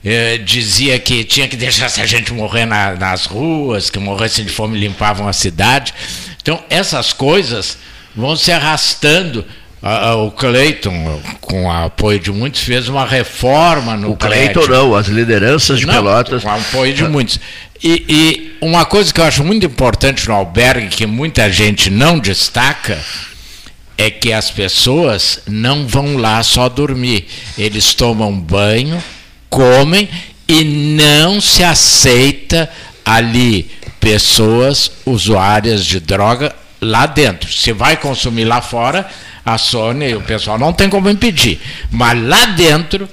Eh, dizia que tinha que deixar essa gente morrer na- nas ruas, que morressem de fome limpavam a cidade. Então, essas coisas vão se arrastando. Ah, o Cleiton, com o apoio de muitos, fez uma reforma no O Cleiton não, as lideranças de Não, Pelotas. Com apoio de muitos. E, e uma coisa que eu acho muito importante no albergue, que muita gente não destaca, é que as pessoas não vão lá só dormir. Eles tomam banho, comem e não se aceita ali pessoas usuárias de droga lá dentro. Se vai consumir lá fora, a Sônia e o pessoal não tem como impedir. Mas lá dentro,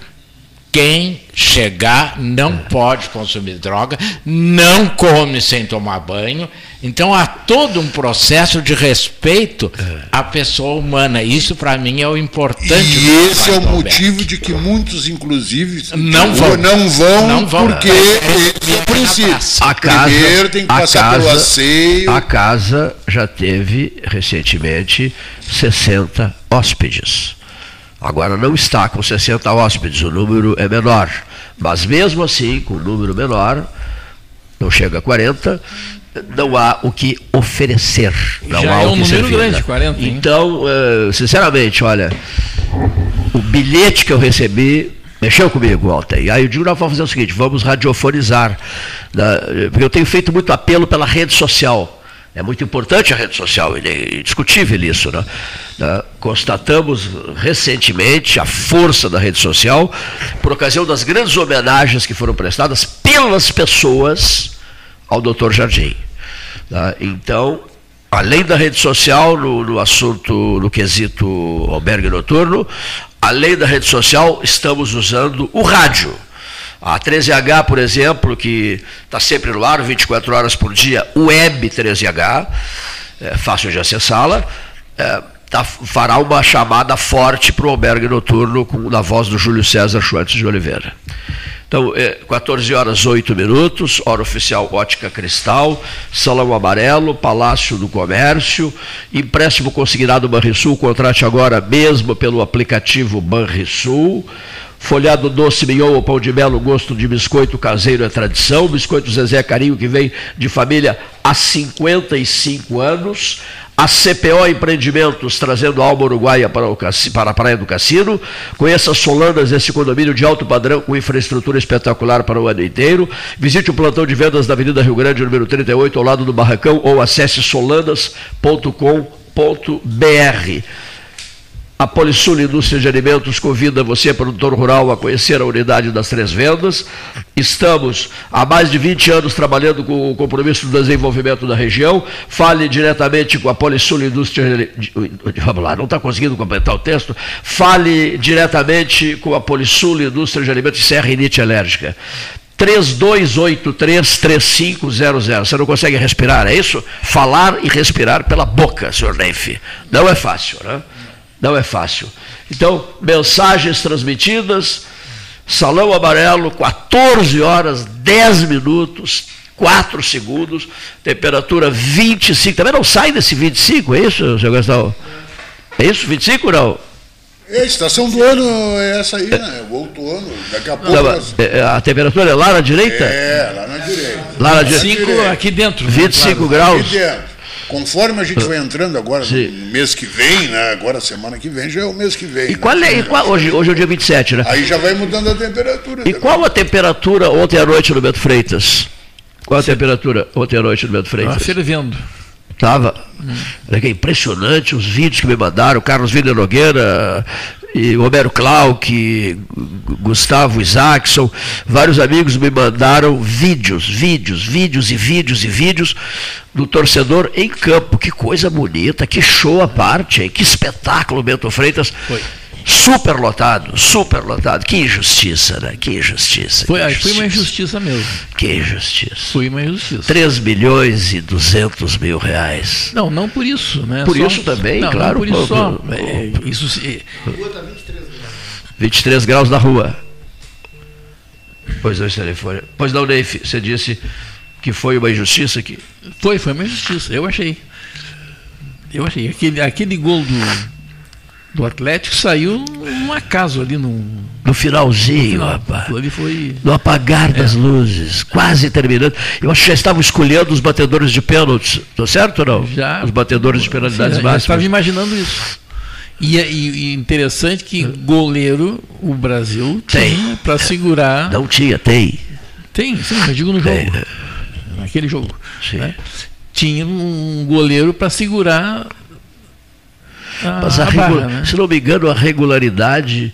quem chegar não pode consumir droga, não come sem tomar banho. Então há todo um processo de respeito à pessoa humana. Isso para mim é o importante. E esse é o motivo de que muitos, inclusive, Não vão. não vão, Não vão. porque É, esse é o princípio. A casa, Primeiro tem que a passar pelo casa- asseio. A casa já teve recentemente 60 hóspedes. Agora não está com 60 hóspedes, o número é menor. Mas mesmo assim, com o número menor, não chega a 40, não há o que oferecer. Não Já há é o um que número servir, grande, né? 40, hein? Então, eh, sinceramente, olha, o bilhete que eu recebi mexeu comigo ontem. Aí eu digo, nós vamos fazer o seguinte, vamos radiofonizar. né? Porque eu tenho feito muito apelo pela rede social. É muito importante a rede social, é indiscutível isso. Né? Né? Constatamos recentemente a força da rede social por ocasião das grandes homenagens que foram prestadas pelas pessoas ao Dr. Jardim. né? Então, além da rede social, no, assunto, no quesito albergue noturno, além da rede social, estamos usando o rádio. A 13H, por exemplo, que está sempre no ar, 24 horas por dia, web 13H, é fácil de acessá-la, é, tá- fará uma chamada forte para o albergue noturno com, na voz do Júlio César Schwartz de Oliveira. Então, é, 14 horas 8 minutos, hora oficial Ótica Cristal, Salão Amarelo, Palácio do Comércio, empréstimo consignado Banrisul, contrate agora mesmo pelo aplicativo Banrisul. Folhado doce, mignon ou pão de mel, gosto de biscoito caseiro é tradição. Biscoito Zezé Carinho, que vem de família há 55 anos. A CPO Empreendimentos, trazendo alma uruguaia para, o, para a Praia do Cassino. Conheça Solandas, esse condomínio de alto padrão com infraestrutura espetacular para o ano inteiro. Visite o plantão de vendas da Avenida Rio Grande, número 38, ao lado do Barracão, ou acesse solandas.com.br. A Polisul Indústria de Alimentos convida você, produtor rural, a conhecer a unidade das Três Vendas. Estamos há mais de 20 anos trabalhando com o compromisso do desenvolvimento da região. Fale diretamente com a Polisul Indústria de Vamos lá, não está conseguindo completar o texto. Fale diretamente com a Polisul Indústria de Alimentos e Serra Inite Alérgica. 3283-3500. Você não consegue respirar, é isso? Falar e respirar pela boca, senhor Neif. Não é fácil, né? Não é fácil. Então, mensagens transmitidas, Salão Amarelo, 14 horas, 10 minutos, 4 segundos, temperatura 25. Também não sai desse 25, é isso, senhor Gastão? É isso, 25 ou não? É, estação do ano é essa aí, né? O outono, daqui a pouco. Não, é, a temperatura é lá na direita? É, lá na direita. Lá na 25 direita. aqui dentro. 25 Aqui graus. dentro. Conforme a gente vai entrando agora no mês que vem, né? Agora semana que vem já é o mês que vem. E qual é, e qual- hoje, hoje é o dia 27, né? Aí já vai mudando a temperatura. E qual a temperatura ontem à noite no Beto Freitas? Qual a temperatura ontem à noite no Beto Freitas? Estava fervendo. Estava. Olha que impressionante os vídeos que me mandaram, Carlos Vila Nogueira Romero Clark, Gustavo Isaacson, vários amigos me mandaram vídeos, vídeos, vídeos e vídeos e vídeos do torcedor em campo. Que coisa bonita, que show à parte, que espetáculo, Bento Freitas. Super lotado, super lotado. Que injustiça, né? Que injustiça. Foi, que aí foi uma injustiça mesmo. Que injustiça. Foi uma injustiça. 3 milhões e 200 mil reais. Não, não por isso, né? Por Só- isso também, não, claro, Não por isso só. é, Isso se- 23 graus na rua. Pois não, esse telefone. Pois não, Neif, você disse que foi uma injustiça aqui. Foi, foi uma injustiça, eu achei. Eu achei. Aquele, aquele gol do, do Atlético saiu um acaso ali no. No finalzinho, no rapaz. Foi. No apagar das luzes, quase terminando. Eu acho que já estavam escolhendo os batedores de pênaltis. Estou certo ou não? Já. Os batedores de penalidades Já- já estava máximas. imaginando isso. E, é- e- e interessante que goleiro o Brasil tem para segurar. Não tinha, tem. Tem, sim, eu digo no jogo. Naquele jogo. né? Tinha um goleiro para segurar a, Mas a a regu- barra, né? se não me engano, a regularidade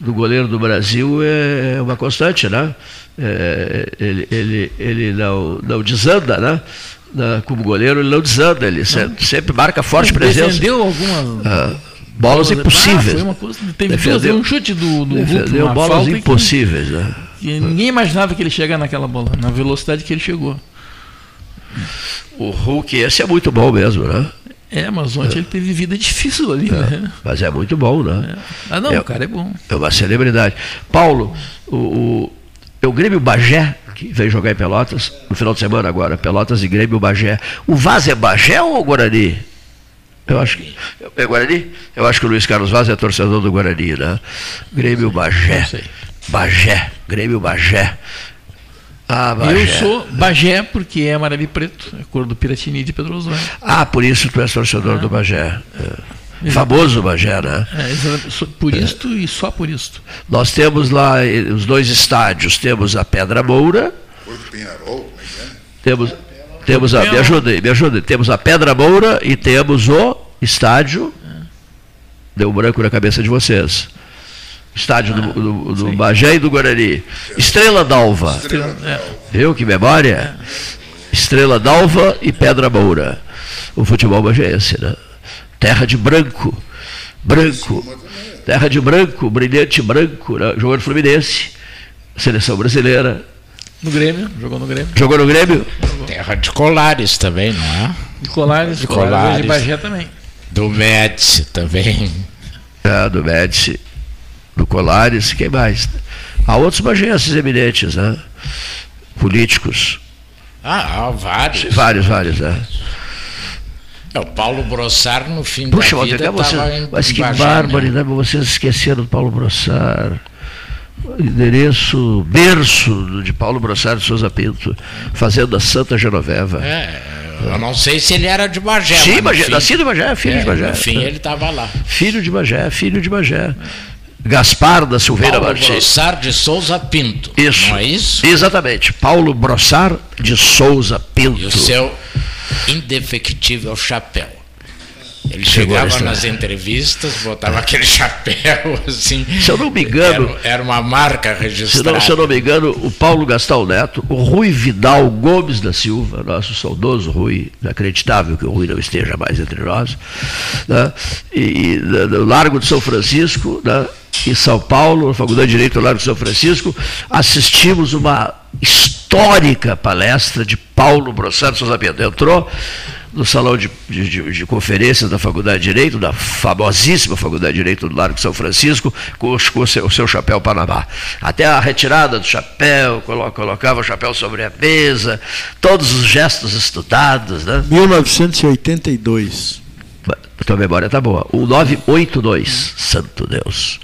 do goleiro do Brasil é uma constante, né? É, ele, ele, ele não, não desanda, né? Como goleiro, ele não desanda, ele se- sempre marca forte presença. Defendeu algumas Ah, bolas Ah, impossíveis. foi uma coisa, teve Defendeu- um chute do, do Hulk, defendeu uma bolas falta que- impossíveis, né? que ninguém imaginava que ele chegar naquela bola, na velocidade que ele chegou. O Hulk, esse é muito bom mesmo, né? É, mas ontem ele teve vida difícil ali, né? Mas é muito bom, né? Ah, não, É- o cara é bom. É uma celebridade. Paulo, o, o, é o Grêmio Bagé, que veio jogar em Pelotas, no final de semana agora, Pelotas e Grêmio Bagé. O Vaz é Bagé ou Guarani? Eu acho que. É Guarani? Eu acho que o Luiz Carlos Vaz é torcedor do Guarani, né? Grêmio Bagé. Bagé. Grêmio Bagé. Ah, Bagé. Eu sou Bagé porque é e preto, é a cor do Piratini de Pedro Osório. Ah, por isso tu és torcedor do Bagé. É. Famoso Bagé, né? É, por isto e só por isto. Nós temos lá eh, os dois estádios. Temos a Pedra Moura. Penharol, como é que é? Temos, temos a, me ajuda aí, me ajuda aí. Temos a Pedra Moura e temos o estádio. Deu um branco na cabeça de vocês. Estádio do, do, do Bagé e do Guarani. Estrela d'Alva. É. Viu que memória? Estrela d'Alva e Pedra Moura. O futebol bagéense, né? Terra de branco. Branco. Terra de branco, brilhante branco. Né? Jogou no Fluminense. Seleção brasileira. No Grêmio, jogou no Grêmio. Jogou no Grêmio? Terra de Colares também, não é? De Colares, de Colares, Colares. de Bagé também. Do Médici também. É, do Médici, do Colares, quem mais? Há outros bagéenses eminentes, né? Políticos. Ah, há vários. Vários, vários, né? É, o Paulo Brossar, no fim Puxa, da vida, estava em mas que Bagé, né? barbaridade, vocês esqueceram do Paulo Brossar. Endereço, berço de Paulo Brossar de Souza Pinto, Fazenda Santa Genoveva. É, eu não sei se ele era de Bagé. Sim, Bagé, fim- nascido em Bagé, filho É, de Bagé. No fim, ele estava lá. Filho de Bagé, filho de Bagé. Gaspar da Silveira Paulo Martins. Brossar de Souza Pinto. Isso. Não é isso? Exatamente. Paulo Brossar de Souza Pinto. E o seu indefectível chapéu. Ele Chegou chegava história. nas entrevistas, botava aquele chapéu assim. Se eu não me engano- Era, era uma marca Se registrada. não, se eu não me engano, o Paulo Gastão Neto, o Rui Vidal Gomes da Silva, nosso saudoso Rui, inacreditável que o Rui não esteja mais entre nós, né? e, e no Largo de São Francisco, né? Em São Paulo, na Faculdade de Direito do Largo de São Francisco, assistimos uma histórica palestra de Paulo Brossato Souza Pinto. Entrou no salão de, de- de- conferências da Faculdade de Direito, da famosíssima Faculdade de Direito do Largo São Francisco, com, com o, seu, o seu chapéu Panamá. Até a retirada do chapéu, colo- colocava o chapéu sobre a mesa, todos os gestos estudados, né? 1982. A tua memória está boa. 1982, santo Deus.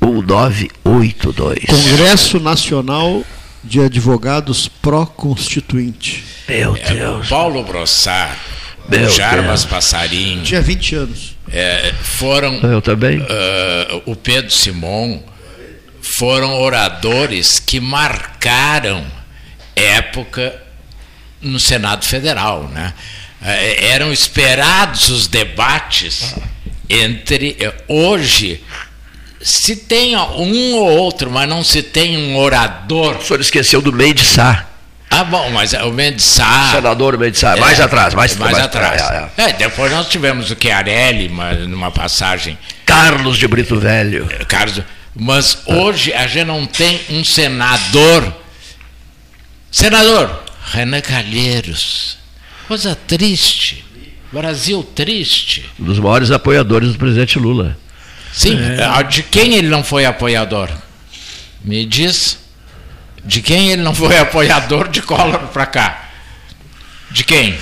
1982. Congresso Nacional de Advogados Pró-Constituinte. Meu É, o Paulo Brossard, Meu Jarbas Deus. Passarinho. Tinha 20 anos. é, foram. Eu também. ah, o Pedro Simon foram oradores que marcaram época no Senado Federal, né? Eh, Eram esperados os debates entre eh, hoje se tem um ou outro, mas não se tem um orador. O senhor esqueceu do Mendes Sá. Ah, bom, mas o Mendes Sá. Senador Mendes Sá, mais atrás, mais- mais, mais atrás. atrás, É, depois nós tivemos o Chiarelli, mas numa passagem. Carlos de Brito Velho. Carlos, mas hoje a gente não tem um senador. Senador Renan Calheiros. Coisa triste. Brasil triste. Um dos maiores apoiadores do presidente Lula. Sim, É. de quem ele não foi apoiador? Me diz. De quem ele não foi apoiador de Collor para cá? De quem?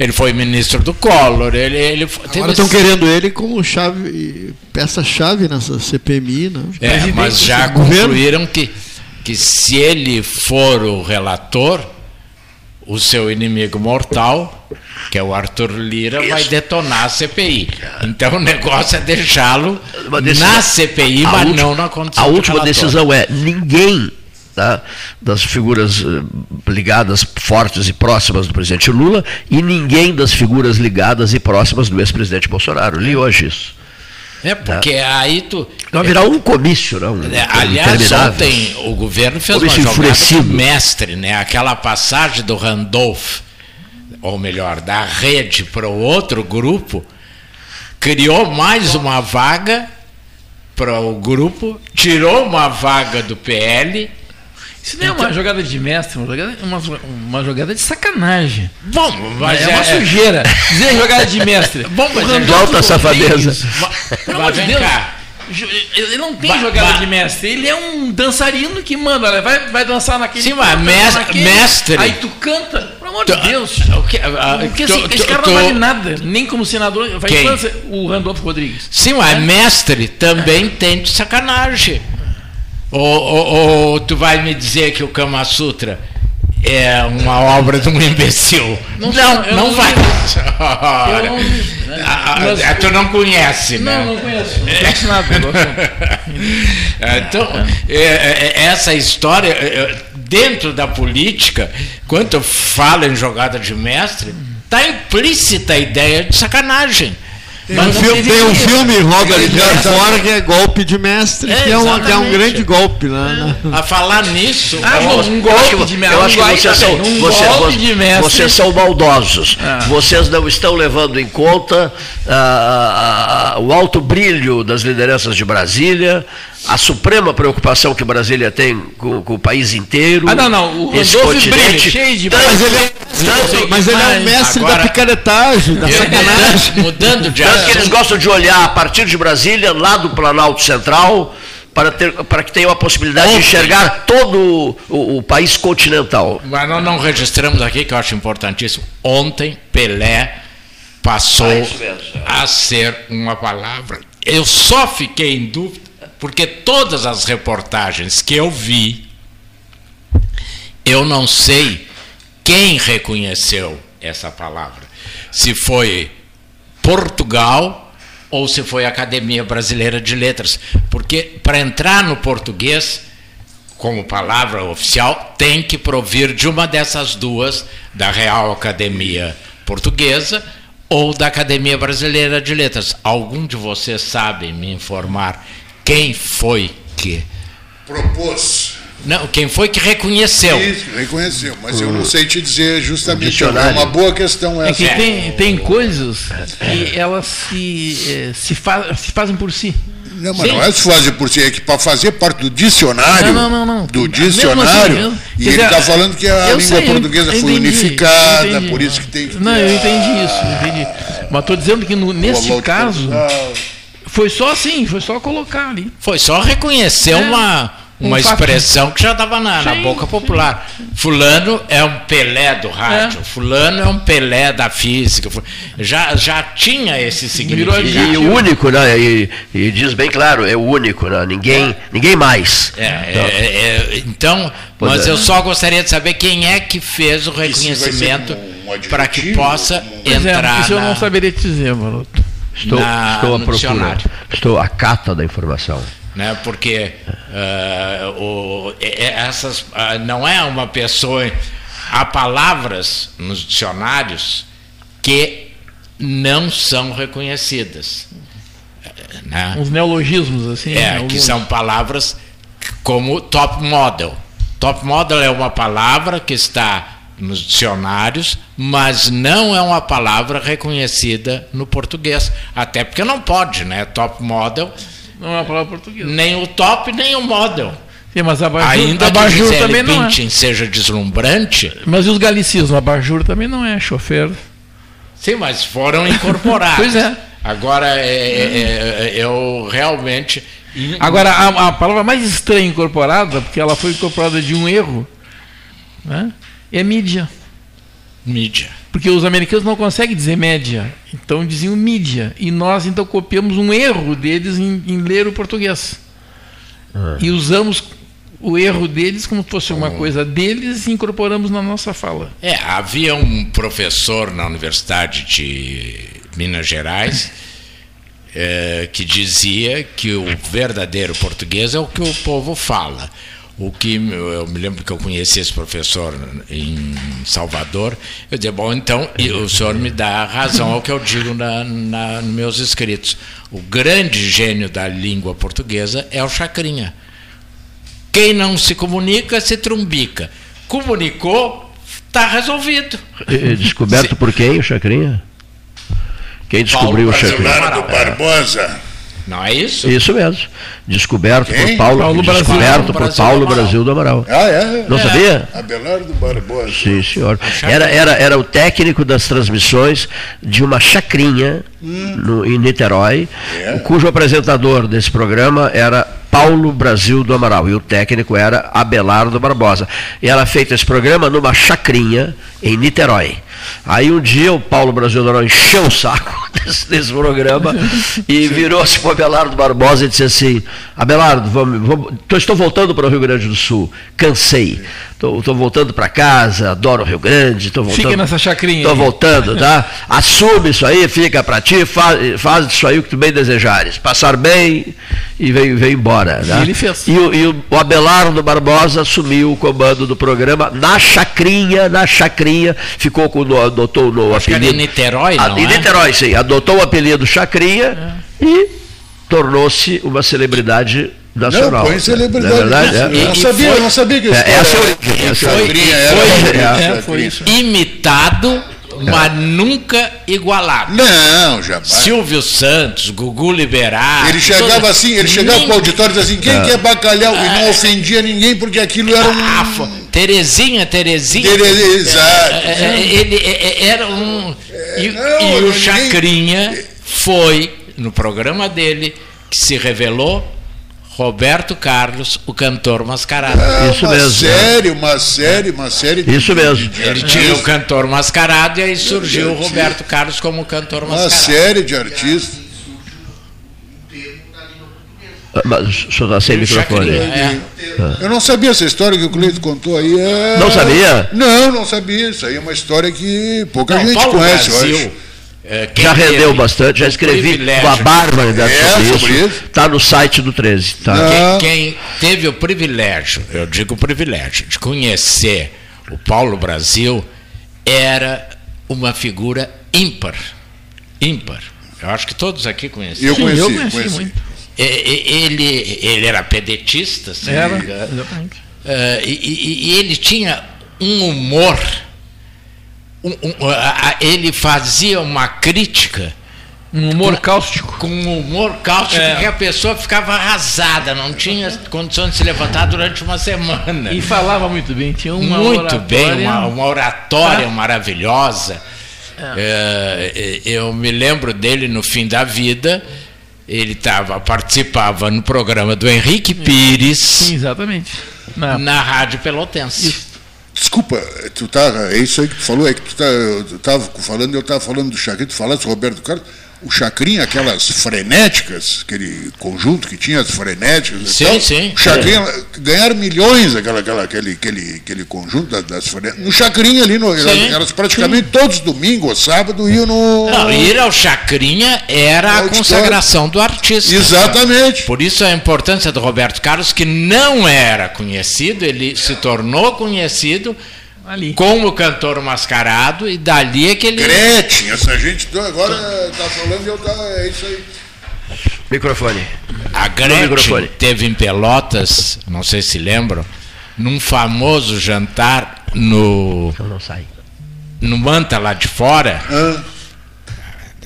Ele foi ministro do Collor, ele, ele Agora estão esse- querendo ele como chave, peça-chave nessa CPMI, né? É, mas já concluíram que, que se ele for o relator, o seu inimigo mortal, que é o Arthur Lira, vai detonar a CPI. Então o negócio é deixá-lo na CPI, a mas última- não na condição A de última relator. decisão é: ninguém tá, das figuras eh, ligadas, fortes e próximas do presidente Lula, e ninguém das figuras ligadas e próximas do ex-presidente Bolsonaro. Li hoje isso. É, porque aí tu. Vai virar um comício, não? É, aliás, ontem o governo fez Comício uma jogada enfurecido. mestre, né? Aquela passagem do Randolph, ou melhor, da rede para o outro grupo, criou mais uma vaga para o grupo, tirou uma vaga do PL. Isso não é uma jogada de mestre, uma jogada, uma, uma jogada de sacanagem. Bom, mas é, uma é- sujeira. Dizer jogada de mestre. Bom, mas é- Randolfo alta safadeza. Pelo amor de Deus. cá. Ele não tem Ba- jogada ba- de mestre, ele é um dançarino que manda, olha, vai, vai dançar naquele. Sim, mas vai mes- dançar naquele, mestre. Aí tu canta, pelo amor de Deus. o que- ah, Porque assim, esse tu- cara tu- não vale nada, nem como senador. Vai Quem? o Randolfo Rodrigues. Sim, mas mestre também tem de sacanagem. Ou, ou- ou tu vai me dizer que o Kama Sutra é uma obra de um imbecil? Não, não, eu não vai. Ora, não vi, né? Mas- ah, tu não conhece, né? Não, não conheço. Não conheço nada. Então, é, é, essa história, é, dentro da política, quando eu falo em jogada de mestre, está implícita a ideia de sacanagem. Tem um, filme, tem um filme, Robert Redford, que é Golpe de Mestre, É, que, é um, que é um grande golpe. Né? A falar nisso, Ah, bom, um Eu acho que, golpe de mestre. eu acho que vocês, são, um vocês, vocês são maldosos. Ah. Vocês não estão levando em conta ah, ah, o alto brilho das lideranças de Brasília, a suprema preocupação que Brasília tem com, com o país inteiro. Ah, não, não. O esse Randolfo brilha, cheio de. Mas ele é, Tanto- mas ele é um mestre Agora- da picaretagem, da sacanagem. mudando de Tanto que eles gostam de olhar a partir de Brasília, lá do Planalto Central, para, ter, para que tenham a possibilidade de enxergar todo o, o país continental. mas nós não registramos aqui, que eu acho importantíssimo. Ontem, Pelé passou Ah, a ser uma palavra. Eu só fiquei em dúvida, porque todas as reportagens que eu vi, eu não sei quem reconheceu essa palavra. Se foi Portugal ou se foi a Academia Brasileira de Letras. Porque para entrar no português, como palavra oficial, tem que provir de uma dessas duas, da Real Academia Portuguesa ou da Academia Brasileira de Letras. Algum de vocês sabe me informar quem foi que Propôs. não, quem foi que reconheceu? Isso, reconheceu, mas eu não sei te dizer justamente. É dicionário. uma boa questão É essa. que tem, tem coisas que elas se, eh, se, fa- se fazem por si. Não, mas Sim. não é se fazer por si, é que para fazer parte do dicionário, Não, não, não, não. do Mesmo dicionário, assim, e ele está falando que a língua sei, portuguesa eu foi entendi, unificada, entendi. por isso que tem que Não, ter eu entendi isso, eu entendi. Mas estou dizendo que no, nesse caso, Portugal. Foi só assim, foi só colocar ali. Foi só reconhecer É. uma, uma Um expressão que já estava na, na Sim, boca popular. Fulano é um Pelé do rádio, fulano é um Pelé da física. Já, já tinha esse significado. E, o único, né? E, e diz bem claro, é o único, né? Ninguém, ninguém mais. É, é, é, então, Pois mas é. eu só gostaria de saber quem é que fez o reconhecimento um para que possa entrar é, isso eu na- não saberia te dizer, Maroto. Estou, na- estou à no procura. dicionário. Estou à cata da informação. né? Porque ah, o- essas ah, não é uma pessoa. Há palavras nos dicionários que não são reconhecidas. Né? Uns neologismos, assim. É, que alguns. são palavras como top model. Top model é uma palavra que está nos dicionários, mas não é uma palavra reconhecida no português. Até porque não pode, né? Top model. Não é uma palavra portuguesa. Nem o top, nem o model. Sim, mas abajur, Ainda que abajur Gisele também não é. Seja deslumbrante, Mas e os galicismos? Abajur também não é chofer. sim, mas foram incorporados. Pois é. Agora, é, é, é, eu realmente. Agora, a, a palavra mais estranha incorporada, porque ela foi incorporada de um erro, né, é mídia. Mídia. Porque os americanos não conseguem dizer média, então diziam mídia. E nós então copiamos um erro deles em, em ler o português. E usamos o erro deles como se fosse uma coisa deles e incorporamos na nossa fala. É, havia um professor na Universidade de Minas Gerais eh, que dizia que o verdadeiro português é o que o povo fala. O que eu me lembro que eu conheci esse professor em Salvador. Eu dizia, bom, então o senhor me dá razão ao que eu digo na, na, nos meus escritos. O grande gênio da língua portuguesa é o Chacrinha. Quem não se comunica se trumbica. Comunicou, está resolvido. E- Descoberto por quem, o Chacrinha? Quem descobriu o Chacrinha? Leonardo Barbosa. Não é isso? Isso mesmo. Descoberto por Quem? Paulo, Paulo Brasil. descoberto por Brasil Paulo do Amaral. Brasil do Amaral. Ah, é? Não É. sabia? Abelardo Barbosa. Sim, senhor. Era, era, era o técnico das transmissões de uma chacrinha no- em Niterói, cujo apresentador desse programa era Paulo Brasil do Amaral e o técnico era Abelardo Barbosa. E era feito esse programa numa chacrinha em Niterói. Aí um dia o Paulo Brasil do Amaral encheu o saco desse, desse programa e virou-se para o Abelardo Barbosa e disse assim: Abelardo, vamos, vamos, estou voltando para o Rio Grande do Sul, cansei. Estou voltando para casa, adoro o Rio Grande, estou voltando. Fica nessa chacrinha Estou aí. voltando, tá? Assume isso aí, fica para ti, faz, faz disso aí o que tu bem desejares. Passar bem e veio, veio embora. Né? E ele fez. E, o, e o o Abelardo Barbosa assumiu o comando do programa na chacrinha, na chacrinha, ficou com o adotou no Acho que era apelido. em Niterói, Ah, não em é? Niterói, sim. Adotou o apelido Chacrinha e tornou-se uma celebridade nacional. Não, põe celebridade. Não é verdade? Eu não sabia, eu não sabia que É, essa é a era- origem, essa é a origem. Chacrinha Foi- era- é, foi isso. Imitado, mas nunca igualado. Não, jamais. Silvio Santos, Gugu Liberato. Ele chegava todo- assim, ele chegava para o auditório e dizia assim, quem É. quer bacalhau? E não ofendia ninguém, porque aquilo era um... Terezinha, Terezinha. Tere- exato. É, é, Ele era um. E, não, e o ninguém- Chacrinha foi, no programa dele, que se revelou Roberto Carlos, o cantor mascarado. É uma série, uma série, uma série de Isso mesmo. de- de Ele tinha o cantor mascarado e aí surgiu o. Roberto Carlos como cantor Uma mascarado. série de artistas. Ah, Mas o senhor está sem microfone. Chacrinha, é. Ah. Eu não sabia essa história que o Cleito contou aí. é- Não sabia? Não, não sabia. Isso aí é uma história que pouca Não, gente Paulo conhece, Brasil, eu acho. É, Já rendeu teve bastante, já o escrevi uma barbaridade É, sobre sobre isso. Está no site do 13. Tá? Quem, quem teve o privilégio, eu digo privilégio, de conhecer o Paulo Brasil era uma figura ímpar ímpar. Eu acho que todos aqui conheciam. Eu conheci, eu conheci conheci. muito. Ele, ele era pedetista, se não me Era, e, e- e ele tinha um humor. Um- um- a- ele fazia uma crítica. Um humor cáustico. Com um humor cáustico É. que a pessoa ficava arrasada, não tinha condições de se levantar durante uma semana. E falava muito bem, tinha uma Muito oratória. bem, uma, uma oratória Ah. maravilhosa. É, eu me lembro dele no fim da vida. Ele tava, participava no programa do Henrique Pires. Sim, exatamente. Na, na Rádio Pelotense. Desculpa, tu tá, é isso aí que tu falou, é que tu, tá, tu tava falando, eu estava falando do Chacrinha, tu falaste Roberto Carlos, o Chacrinha, aquelas frenéticas, aquele conjunto que tinha as frenéticas Sim, tal, sim. o Chacrinha, ganharam milhões aquela, aquela, aquele, aquele, aquele conjunto das, das frenéticas, no Chacrinha ali, no, elas, Sim, elas praticamente todos domingos ou sábado iam no... Não, ir ao Chacrinha era a consagração do artista. Exatamente. Por isso a importância do Roberto Carlos, que não era conhecido, ele se tornou conhecido ali. como cantor mascarado, e dali é que ele. Gretchen, essa gente agora tá falando e eu tá, é isso aí. Microfone. A No microfone. Gretchen teve em Pelotas, não sei se lembram, num famoso jantar no. Não sai. No Manta lá de fora. Ah,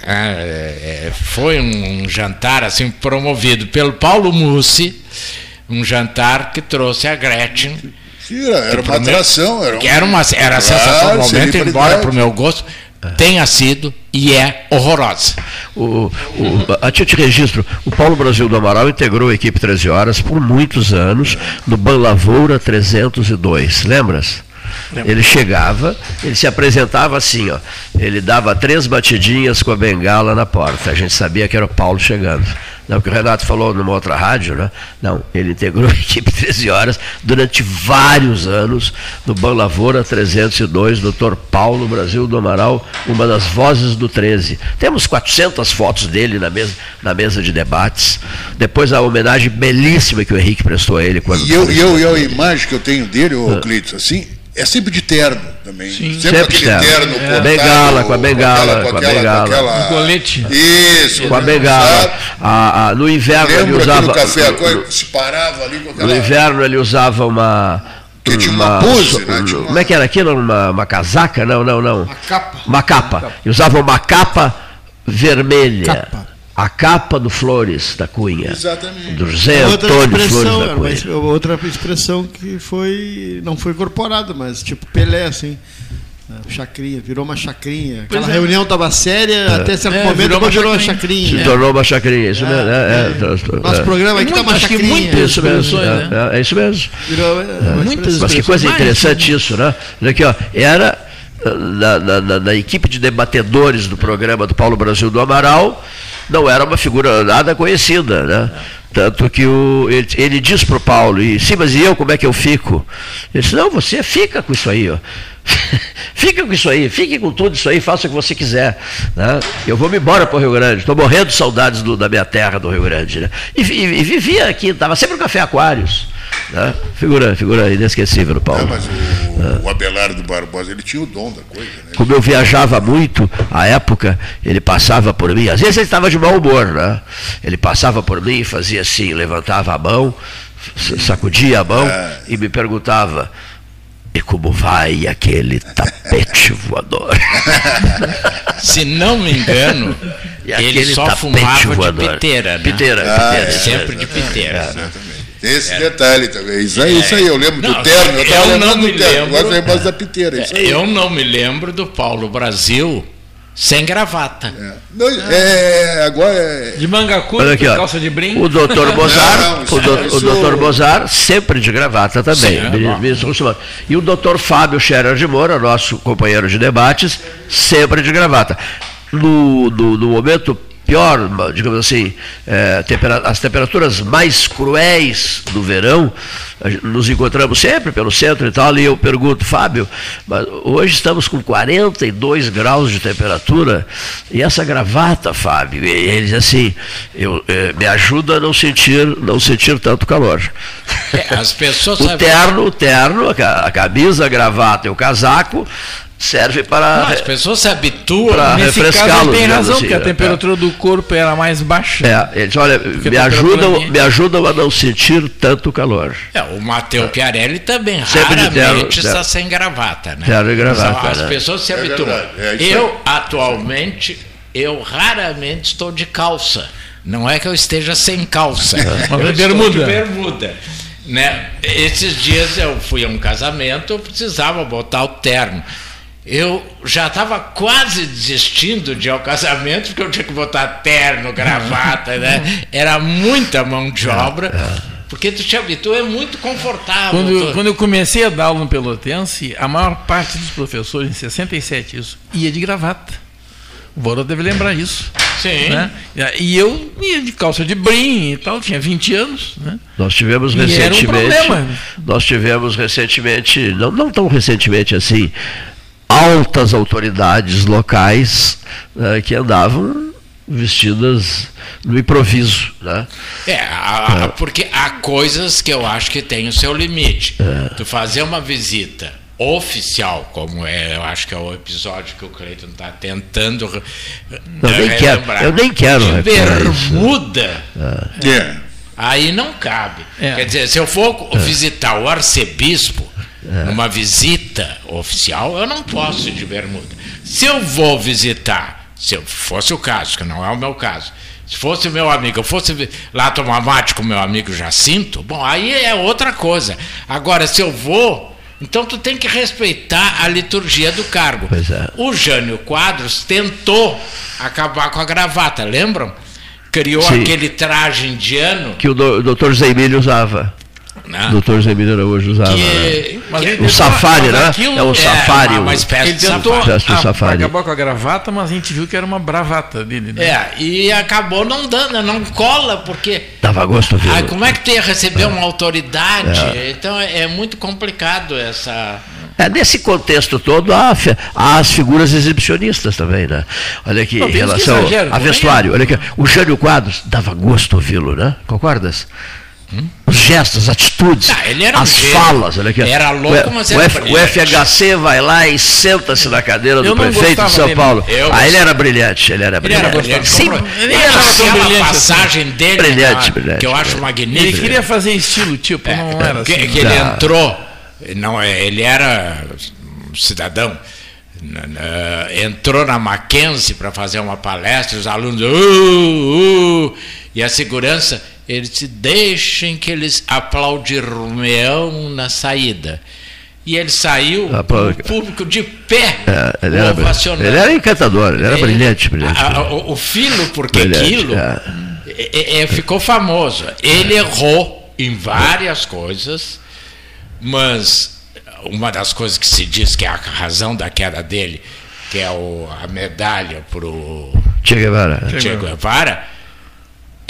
Ah, é, é, foi um, um jantar assim promovido pelo Paulo Mussi, um jantar que trouxe a Gretchen. Sim, era, uma atração. Era, um, era uma era Claro, sensacionalmente, embora para o meu gosto tenha sido e é horrorosa. O, o, a te registro, o Paulo Brasil do Amaral integrou a equipe 13 horas por muitos anos no Ban Lavoura 302, lembras? Ele chegava, ele se apresentava assim, ó. Ele dava três batidinhas com a bengala na porta. A gente sabia que era o Paulo chegando. Não, porque o Renato falou numa outra rádio, né? Não, ele integrou a equipe 13 horas durante vários anos no Ban Lavoura 302, Dr. Paulo Brasil do Amaral, uma das vozes do 13. Temos 400 fotos dele na mesa, na mesa de debates. Depois a homenagem belíssima que o Henrique prestou a ele quando E eu, eu, eu, a imagem que eu tenho dele, ô Cleiton, assim, é sempre de terno também. Sempre, Sempre aquele terno. terno, É. Bengala, com a bengala, com com a aquela- bengala. com aquela- Um colete. Isso. com a bengala. A- a- no inverno ele usava. no café, a no- se parava ali com No aquela... inverno ele usava uma. Que tinha uma pose, né? Uma- Como é que era aquilo? Uma, uma casaca? Não, não, não. Uma capa. Uma capa. E usava uma capa vermelha. A capa do Flores da Cunha. Exatamente. Do José outra Antônio Flores expressão, da era uma Cunha. outra expressão que foi não foi incorporada, mas tipo Pelé assim. né, Chacrinha, virou uma chacrinha. Aquela é. reunião estava séria, até certo É, momento virou uma virou uma chacrinha. Se tornou uma chacrinha, isso É, mesmo. É, é, é. é, Nosso é. programa aqui Muito- tá uma chacrinha. muitas Isso mesmo, expressões, é, é, é isso mesmo. Virou, é, Muitas. Mas que coisa Mais, interessante isso, né? Aqui, ó, era na, na- na- na equipe de debatedores do programa do Paulo Brasil do Amaral, não era uma figura nada conhecida, né? Tanto que o, ele, ele diz para o Paulo, e, sim, mas e eu como é que eu fico? Ele disse, não, você fica com isso aí, ó. fica com isso aí, fique com tudo isso aí, faça o que você quiser. Né? Eu vou me embora para o Rio Grande, estou morrendo de saudades do- da minha terra, do Rio Grande. Né? E, vi- e vivia aqui, estava sempre no Café Aquários. Né? Figura, figura inesquecível o Paulo. É, mas o, o Abelardo Barbosa, ele tinha o dom da coisa, né? Como eu viajava muito, à época, ele passava por mim, às vezes ele estava de mau humor, né? Ele passava por mim e fazia assim, levantava a mão, sacudia a mão e me perguntava, e como vai aquele tapete voador? Se não me engano, E ele só fumava de voador. piteira, né? Piteira, Ah, piteira. é. Sempre de piteira. Exatamente. Tem esse detalhe também. Isso aí, isso aí, eu lembro Não, do terno, eu eu não me do terno, lembro. agora da piteira. Isso aí. Eu não me lembro do Paulo Brasil sem gravata. Não, é, agora é. De manga curta, aqui, ó. calça de brim. O doutor Mozart, Não, o, do, o isso- doutor Mozart sempre de gravata também. Sim, é. E o doutor Fábio Scherer de Moura, nosso companheiro de debates, sempre de gravata. No, no, no momento pior, digamos assim, eh, tempera- as temperaturas mais cruéis do verão, nos encontramos sempre pelo centro e tal, e eu pergunto, Fábio, mas hoje estamos com 42 graus de temperatura, e essa gravata, Fábio, e ele diz assim, eu, eh, me ajuda a não sentir, não sentir tanto calor. É, as pessoas O terno, o terno, a camisa, a gravata e o casaco serve para. As pessoas se habituam. Para Nesse caso ele refrescá-los, tem razão, assim, porque a temperatura do corpo era mais baixa. É, eles, olha, me ajudam, me ajudam a não sentir tanto calor. É, o Matteo Piarelli também Sempre de raramente terno, está terno. sem gravata, né? Terno e gravata, As né? pessoas se É habituam. verdade, é eu, atualmente, eu raramente estou de calça. Não é que eu esteja sem calça. Mas eu é estou bermuda. de bermuda. Né? Esses dias eu fui a um casamento, eu precisava botar o terno. Eu já estava quase desistindo de ir ao casamento, porque eu tinha que botar terno, gravata, né? Era muita mão de obra, porque tu te habitua, é muito confortável. Quando, eu- quando eu comecei a dar aula no Pelotense, a maior parte dos professores, em 67, isso, ia de gravata. O Bora deve lembrar isso. Sim. né? E eu ia de calça de brim e tal, tinha 20 anos. Né? Nós tivemos E era um recentemente. problema. nós tivemos recentemente, não, não tão recentemente assim, altas autoridades locais eh, que andavam vestidas no improviso. Né? É, a- a- porque há coisas que eu acho que tem o seu limite. É. Tu fazer uma visita oficial, como é, eu acho que é o episódio que o Cleiton está tentando Eu nem quero, relembrar. eu nem quero De bermuda, É. aí não cabe. É. Quer dizer, se eu for visitar o arcebispo É. numa visita oficial, eu não posso ir de bermuda. Se eu vou visitar, se eu fosse o caso, que não é o meu caso, se fosse meu amigo, eu fosse lá tomar mate com meu amigo Jacinto, bom, aí é outra coisa. Agora, se eu vou, então tu tem que respeitar a liturgia do cargo. É. O Jânio Quadros tentou acabar com a gravata, lembram? Criou Sim. aquele traje indiano. Que o, do, o doutor Zé Emílio usava. Né? O doutor Zé Emílio Araújo usava. né? Que- Mas que- ele O safari, né? aquilo- É o safari. uma, uma o- espécie Ele de tentou safari. Gesto ah, safari. acabar com a gravata, mas a gente viu que era uma bravata dele. Né? É, e acabou não dando, não cola, porque. Dava gosto de Ah, ver. como é que tu ia receber uma autoridade? Então é, é muito complicado essa. É, nesse contexto todo, há, há as figuras exibicionistas também, né? Olha aqui, Não, em tem relação exageram a também, vestuário, olha aqui, o Jânio Quadros dava gosto ouvi-lo, né? Concordas? Os gestos, as atitudes, Ah, ele era um as gênio. falas, olha aqui. Era louco, o, mas o era F- o. FHC vai lá e senta-se na cadeira do Eu prefeito de São dele. Paulo. Eu Ah, ele era brilhante, ele era Ele brilhante. era brilhante. Sim, ele era tão brilhante assim. passagem dele, Brilhante, né, brilhante, que eu acho magnífica. Ele queria fazer estilo, tipo, não era que, assim. que ele Não. entrou, não, é, ele era um cidadão, entrou na Mackenzie para fazer uma palestra, os alunos, "Uh, uh", e a segurança, eles se deixem que eles aplaudirão na saída. E ele saiu, o público de pé, É, ele, era, ele era encantador, ele era Ele- brilhante, brilhante. A- a- o, o filho, porque Brilhante, aquilo é. é- é- ficou famoso. Ele errou em várias coisas, mas uma das coisas que se diz que é a razão da queda dele, que é o- a medalha para o Che Guevara. Che Guevara,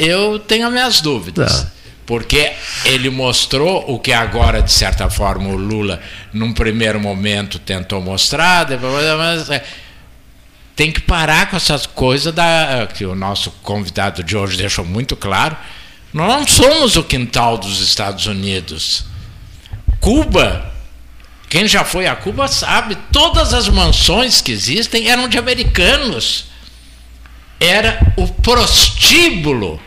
eu tenho as minhas dúvidas. Tá. Porque ele mostrou o que agora, de certa forma, o Lula, num primeiro momento, tentou mostrar, mas, é, tem que parar com essas coisas da, que o nosso convidado de hoje deixou muito claro. Nós não somos o quintal dos Estados Unidos. Cuba, quem já foi a Cuba sabe, todas as mansões que existem eram de americanos. Era o prostíbulo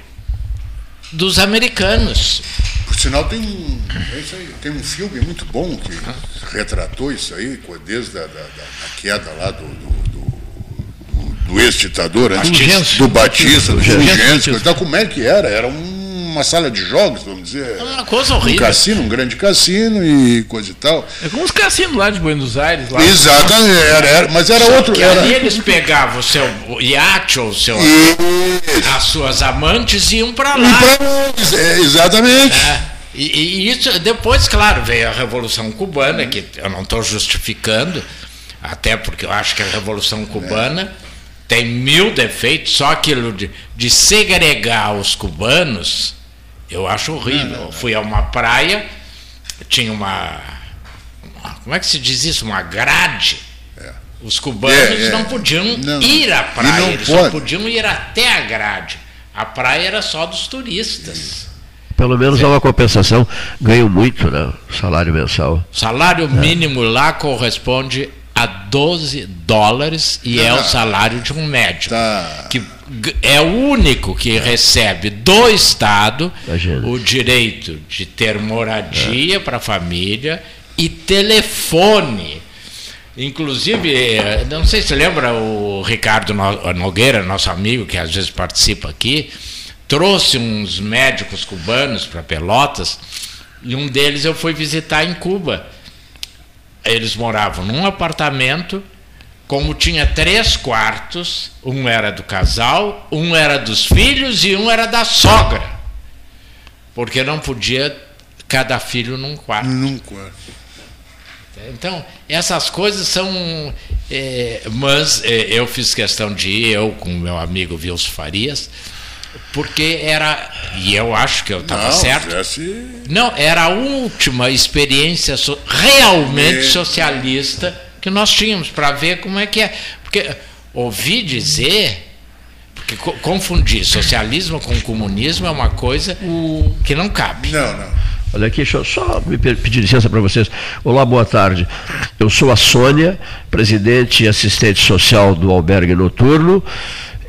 dos americanos. Por sinal, tem um, é isso aí, tem um filme muito bom que retratou isso aí, desde a da, da- da queda lá do, do, do- do- do ex-ditador, Fulgêncio. do Batista, do. Fulgêncio. Então, como é que era? Era um- uma sala de jogos, vamos dizer. É uma coisa Um horrível. cassino, um grande cassino e coisa e tal. É como os cassinos lá de Buenos Aires. Lá. Exatamente, era, era- mas era Só outro. que Era, ali eles pegavam o seu iate ou o seu, as suas amantes e iam para lá. É, exatamente. É, E, e isso, depois, claro, veio a Revolução Cubana, que eu não estou justificando, até porque eu acho que a Revolução Cubana tem mil defeitos, só aquilo de, de segregar os cubanos, eu acho horrível. Eu fui a uma praia, tinha uma. uma- Como é que se diz isso? Uma grade. Os cubanos É, é. não podiam Não, ir à praia, não eles só pode. podiam ir até a grade. A praia era só dos turistas. Pelo menos há uma compensação. Ganho muito, né? O salário mensal. Salário mínimo lá corresponde a 12 dólares e é o salário de um médico. Tá. Que é o único que recebe do Estado o direito de ter moradia para a família e telefone. Inclusive, eh, não sei se você lembra o Ricardo No- Nogueira, nosso amigo, que às vezes participa aqui, trouxe uns médicos cubanos para Pelotas e um deles eu fui visitar em Cuba. Eles moravam num apartamento, como tinha três quartos, um era do casal, um era dos filhos e um era da sogra. Porque não podia cada filho num quarto. Num quarto. Então, essas coisas são. é, mas é, eu fiz questão de ir, eu com meu amigo Wilson Farias, porque era. E eu acho que eu estava certo. fizesse- Não, era a última experiência so- realmente É. socialista que nós tínhamos, para ver como é que é. Porque ouvi dizer. Porque co- confundir socialismo com comunismo é uma coisa que não cabe. Não, não. Olha aqui, deixa eu só me pe- pedir licença para vocês. Olá, boa tarde. Eu sou a Sônia, presidente e assistente social do Albergue Noturno.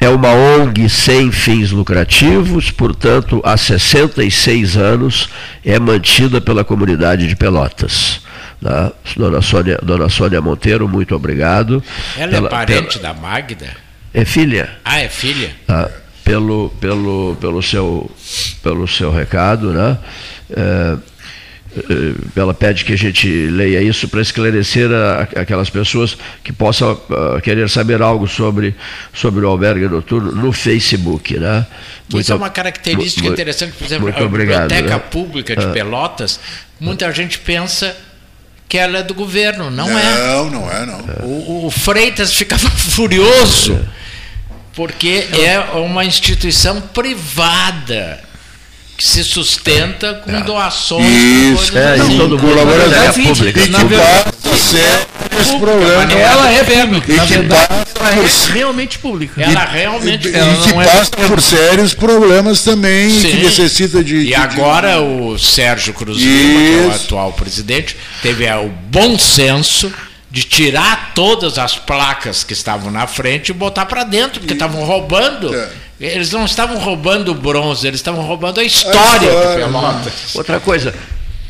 É uma ONG sem fins lucrativos, portanto, há 66 anos é mantida pela comunidade de Pelotas. Tá? Dona, Sônia, Dona Sônia Monteiro, muito obrigado. Ela Pela- é parente da Magda? É filha? Ah, é filha? tá? pelo, pelo, pelo, seu, pelo seu recado, né? É, é, ela pede que a gente leia isso para esclarecer a- aquelas pessoas que possam ah, querer saber algo sobre, sobre o albergue noturno no Facebook. Né? Isso é uma característica mu- interessante, por exemplo, muito a obrigado, Biblioteca né? Pública de Ah. Pelotas, muita gente pensa que ela é do governo, não, é. Não, não é, não. O, o Freitas ficava furioso, porque é uma instituição privada que se sustenta com doações. com Isso, é, assim. e todo mundo colaboração É pública. E que passa ser esse problema. Ela é pública. E que passa é realmente pública. Ela realmente E, ela e que não é- passa por sérios problemas também, Sim. que necessita de. E de- de- agora o Sérgio Cruz Lima, que é o atual presidente, teve é, o bom senso de tirar todas as placas que estavam na frente e botar para dentro, porque estavam roubando. É. Eles não estavam roubando o bronze, eles estavam roubando a história de história, Pelotas. Outra coisa,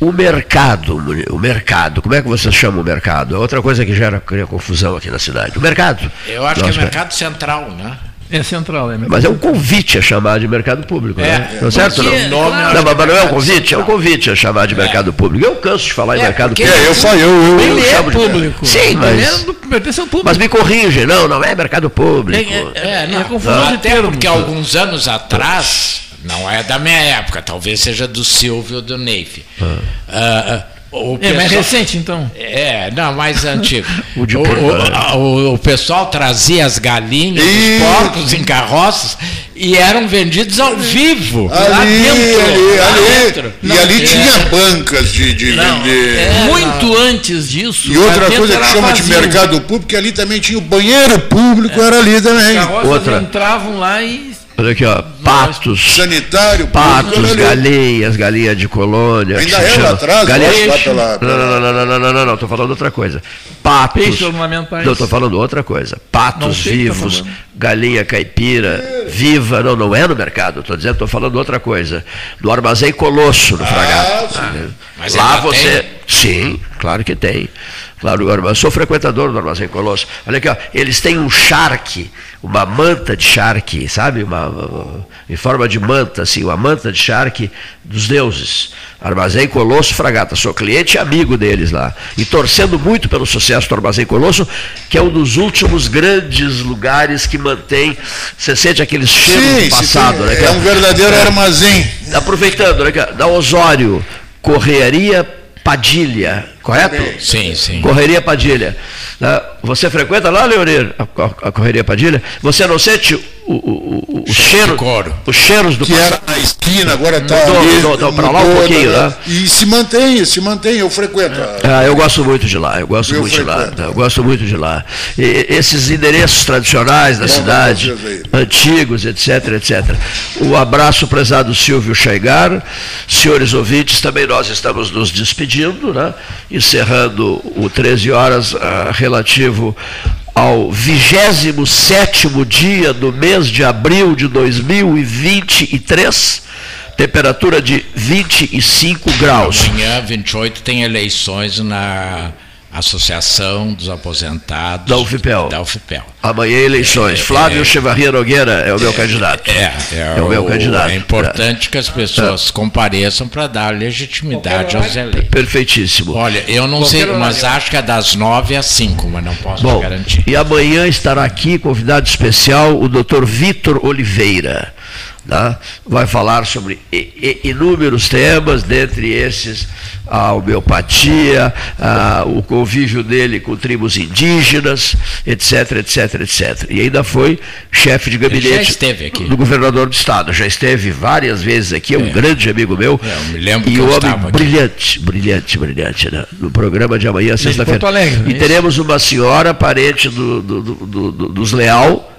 o mercado, o mercado, como é que você chama o mercado? É outra coisa que gera cria confusão aqui na cidade. O mercado. Eu acho Nossa, que é mercado central, né? É central, é Mas é um convite a chamar de mercado público, É, né? Não é certo? porque Não, o nome não, é mas não é um mercado convite? É um convite a chamar de mercado público. Eu canso de falar em É, mercado porque- público. É, eu, fa- eu, eu, Ele eu é chamo de- público. Sim, mas- é do, pertence ao público. Mas me corrige, não, não é mercado público. É, não, é confusão de até termos. porque alguns anos atrás, não é da minha época, talvez seja do Silvio ou do Neif. Ah, ah, o É mais pessoal- recente, então. É, não, mais antigo. O de o, o- o- o pessoal trazia as galinhas, Isso. os porcos em carroças e eram vendidos ao vivo. lá Ali, dentro. ali, lá ali. dentro. E ali É. tinha bancas de, de vender. é, Muito antes disso. E outra lá coisa que chama de vazio. mercado público, que ali também tinha o banheiro público, era ali também. Carroças Outra. entravam lá e. Olha aqui, ó, patos. Sanitário, Patos, galinhas, galinha de colônia. Ainda é lá chama- atrás, galinha lá pela- Não, não, não, não, não, não, não, não, tô falando outra coisa. Patos. Ornamentais. Não, estou falando outra coisa. Patos Não tá vivos, falando. galinha caipira, viva. Não, não é no mercado, estou dizendo, estou falando outra coisa. No armazém Colosso, no Fragato. Mas Lá ainda você. Sim, claro que tem. Claro, eu sou frequentador do Armazém Colosso. Olha aqui, ó, eles têm um charque, uma manta de charque, sabe? Uma, uma- em forma de manta, assim, uma manta de charque dos deuses. Armazém Colosso Fragata. Sou cliente e amigo deles lá. E torcendo muito pelo sucesso do Armazém Colosso, que é um dos últimos grandes lugares que mantém. Você sente aquele cheiro Sim, do sim, passado, tem- né? é um verdadeiro armazém. Aproveitando, né, cara, da Osório, Correria Padilha, correto? Sim, sim. Correria Padilha. Você frequenta lá, Leonir, a, a- Correria Padilha? Você não sente o, o, o, o cheiro, os cheiros do Que era na esquina, agora está mudou pra lá um pouquinho, né? né? E se mantém, se mantém, eu frequento. Ah, eu gosto muito de lá, eu gosto Eu muito de lá, frequento. eu gosto muito de lá. E- esses endereços tradicionais da Bom, cidade, antigos, etc, etc. Um abraço, prezado Silvio Chaigar, senhores ouvintes, também nós estamos nos despedindo, né? encerrando o 13 horas ah, relativo ao 27 dia do mês de abril de 2023, temperatura de 25 graus. Amanhã, 28, tem eleições na Associação dos Aposentados Da UFPEL. Da UFPEL. Amanhã eleições. Flávio é, Chevarria Nogueira é o meu candidato. É, é, É o meu candidato. É importante que as pessoas compareçam para dar legitimidade aos eleitos. Perfeitíssimo. Olha, eu não Qualquer sei, mas acho que é das 9 às 5, mas não posso Bom, garantir. e amanhã estará aqui convidado especial o Dr. Vitor Oliveira. tá? Vai falar sobre inúmeros temas, dentre esses a homeopatia, a- o convívio dele com tribos indígenas, etc, etc, etc. E ainda foi chefe de gabinete esteve aqui. do governador do estado. Já esteve várias vezes aqui, é um grande amigo meu. eu me lembro e que eu um homem brilhante, brilhante, brilhante, né? No programa de amanhã, sexta-feira. É e isso? teremos uma senhora parente do, do- do- do- do- dos Leal,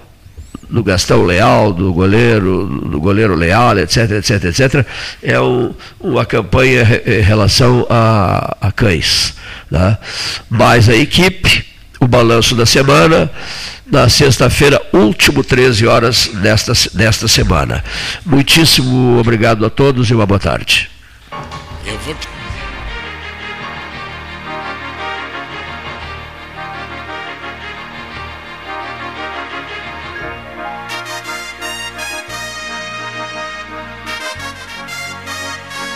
do Gastão Leal, do goleiro, do goleiro Leal, etc, etc, etc. É um- uma campanha em relação a, a cães. Né? Mas a equipe, o balanço da semana, na sexta-feira, último 13 horas desta, desta semana. Muitíssimo obrigado a todos e uma boa tarde. Eu vou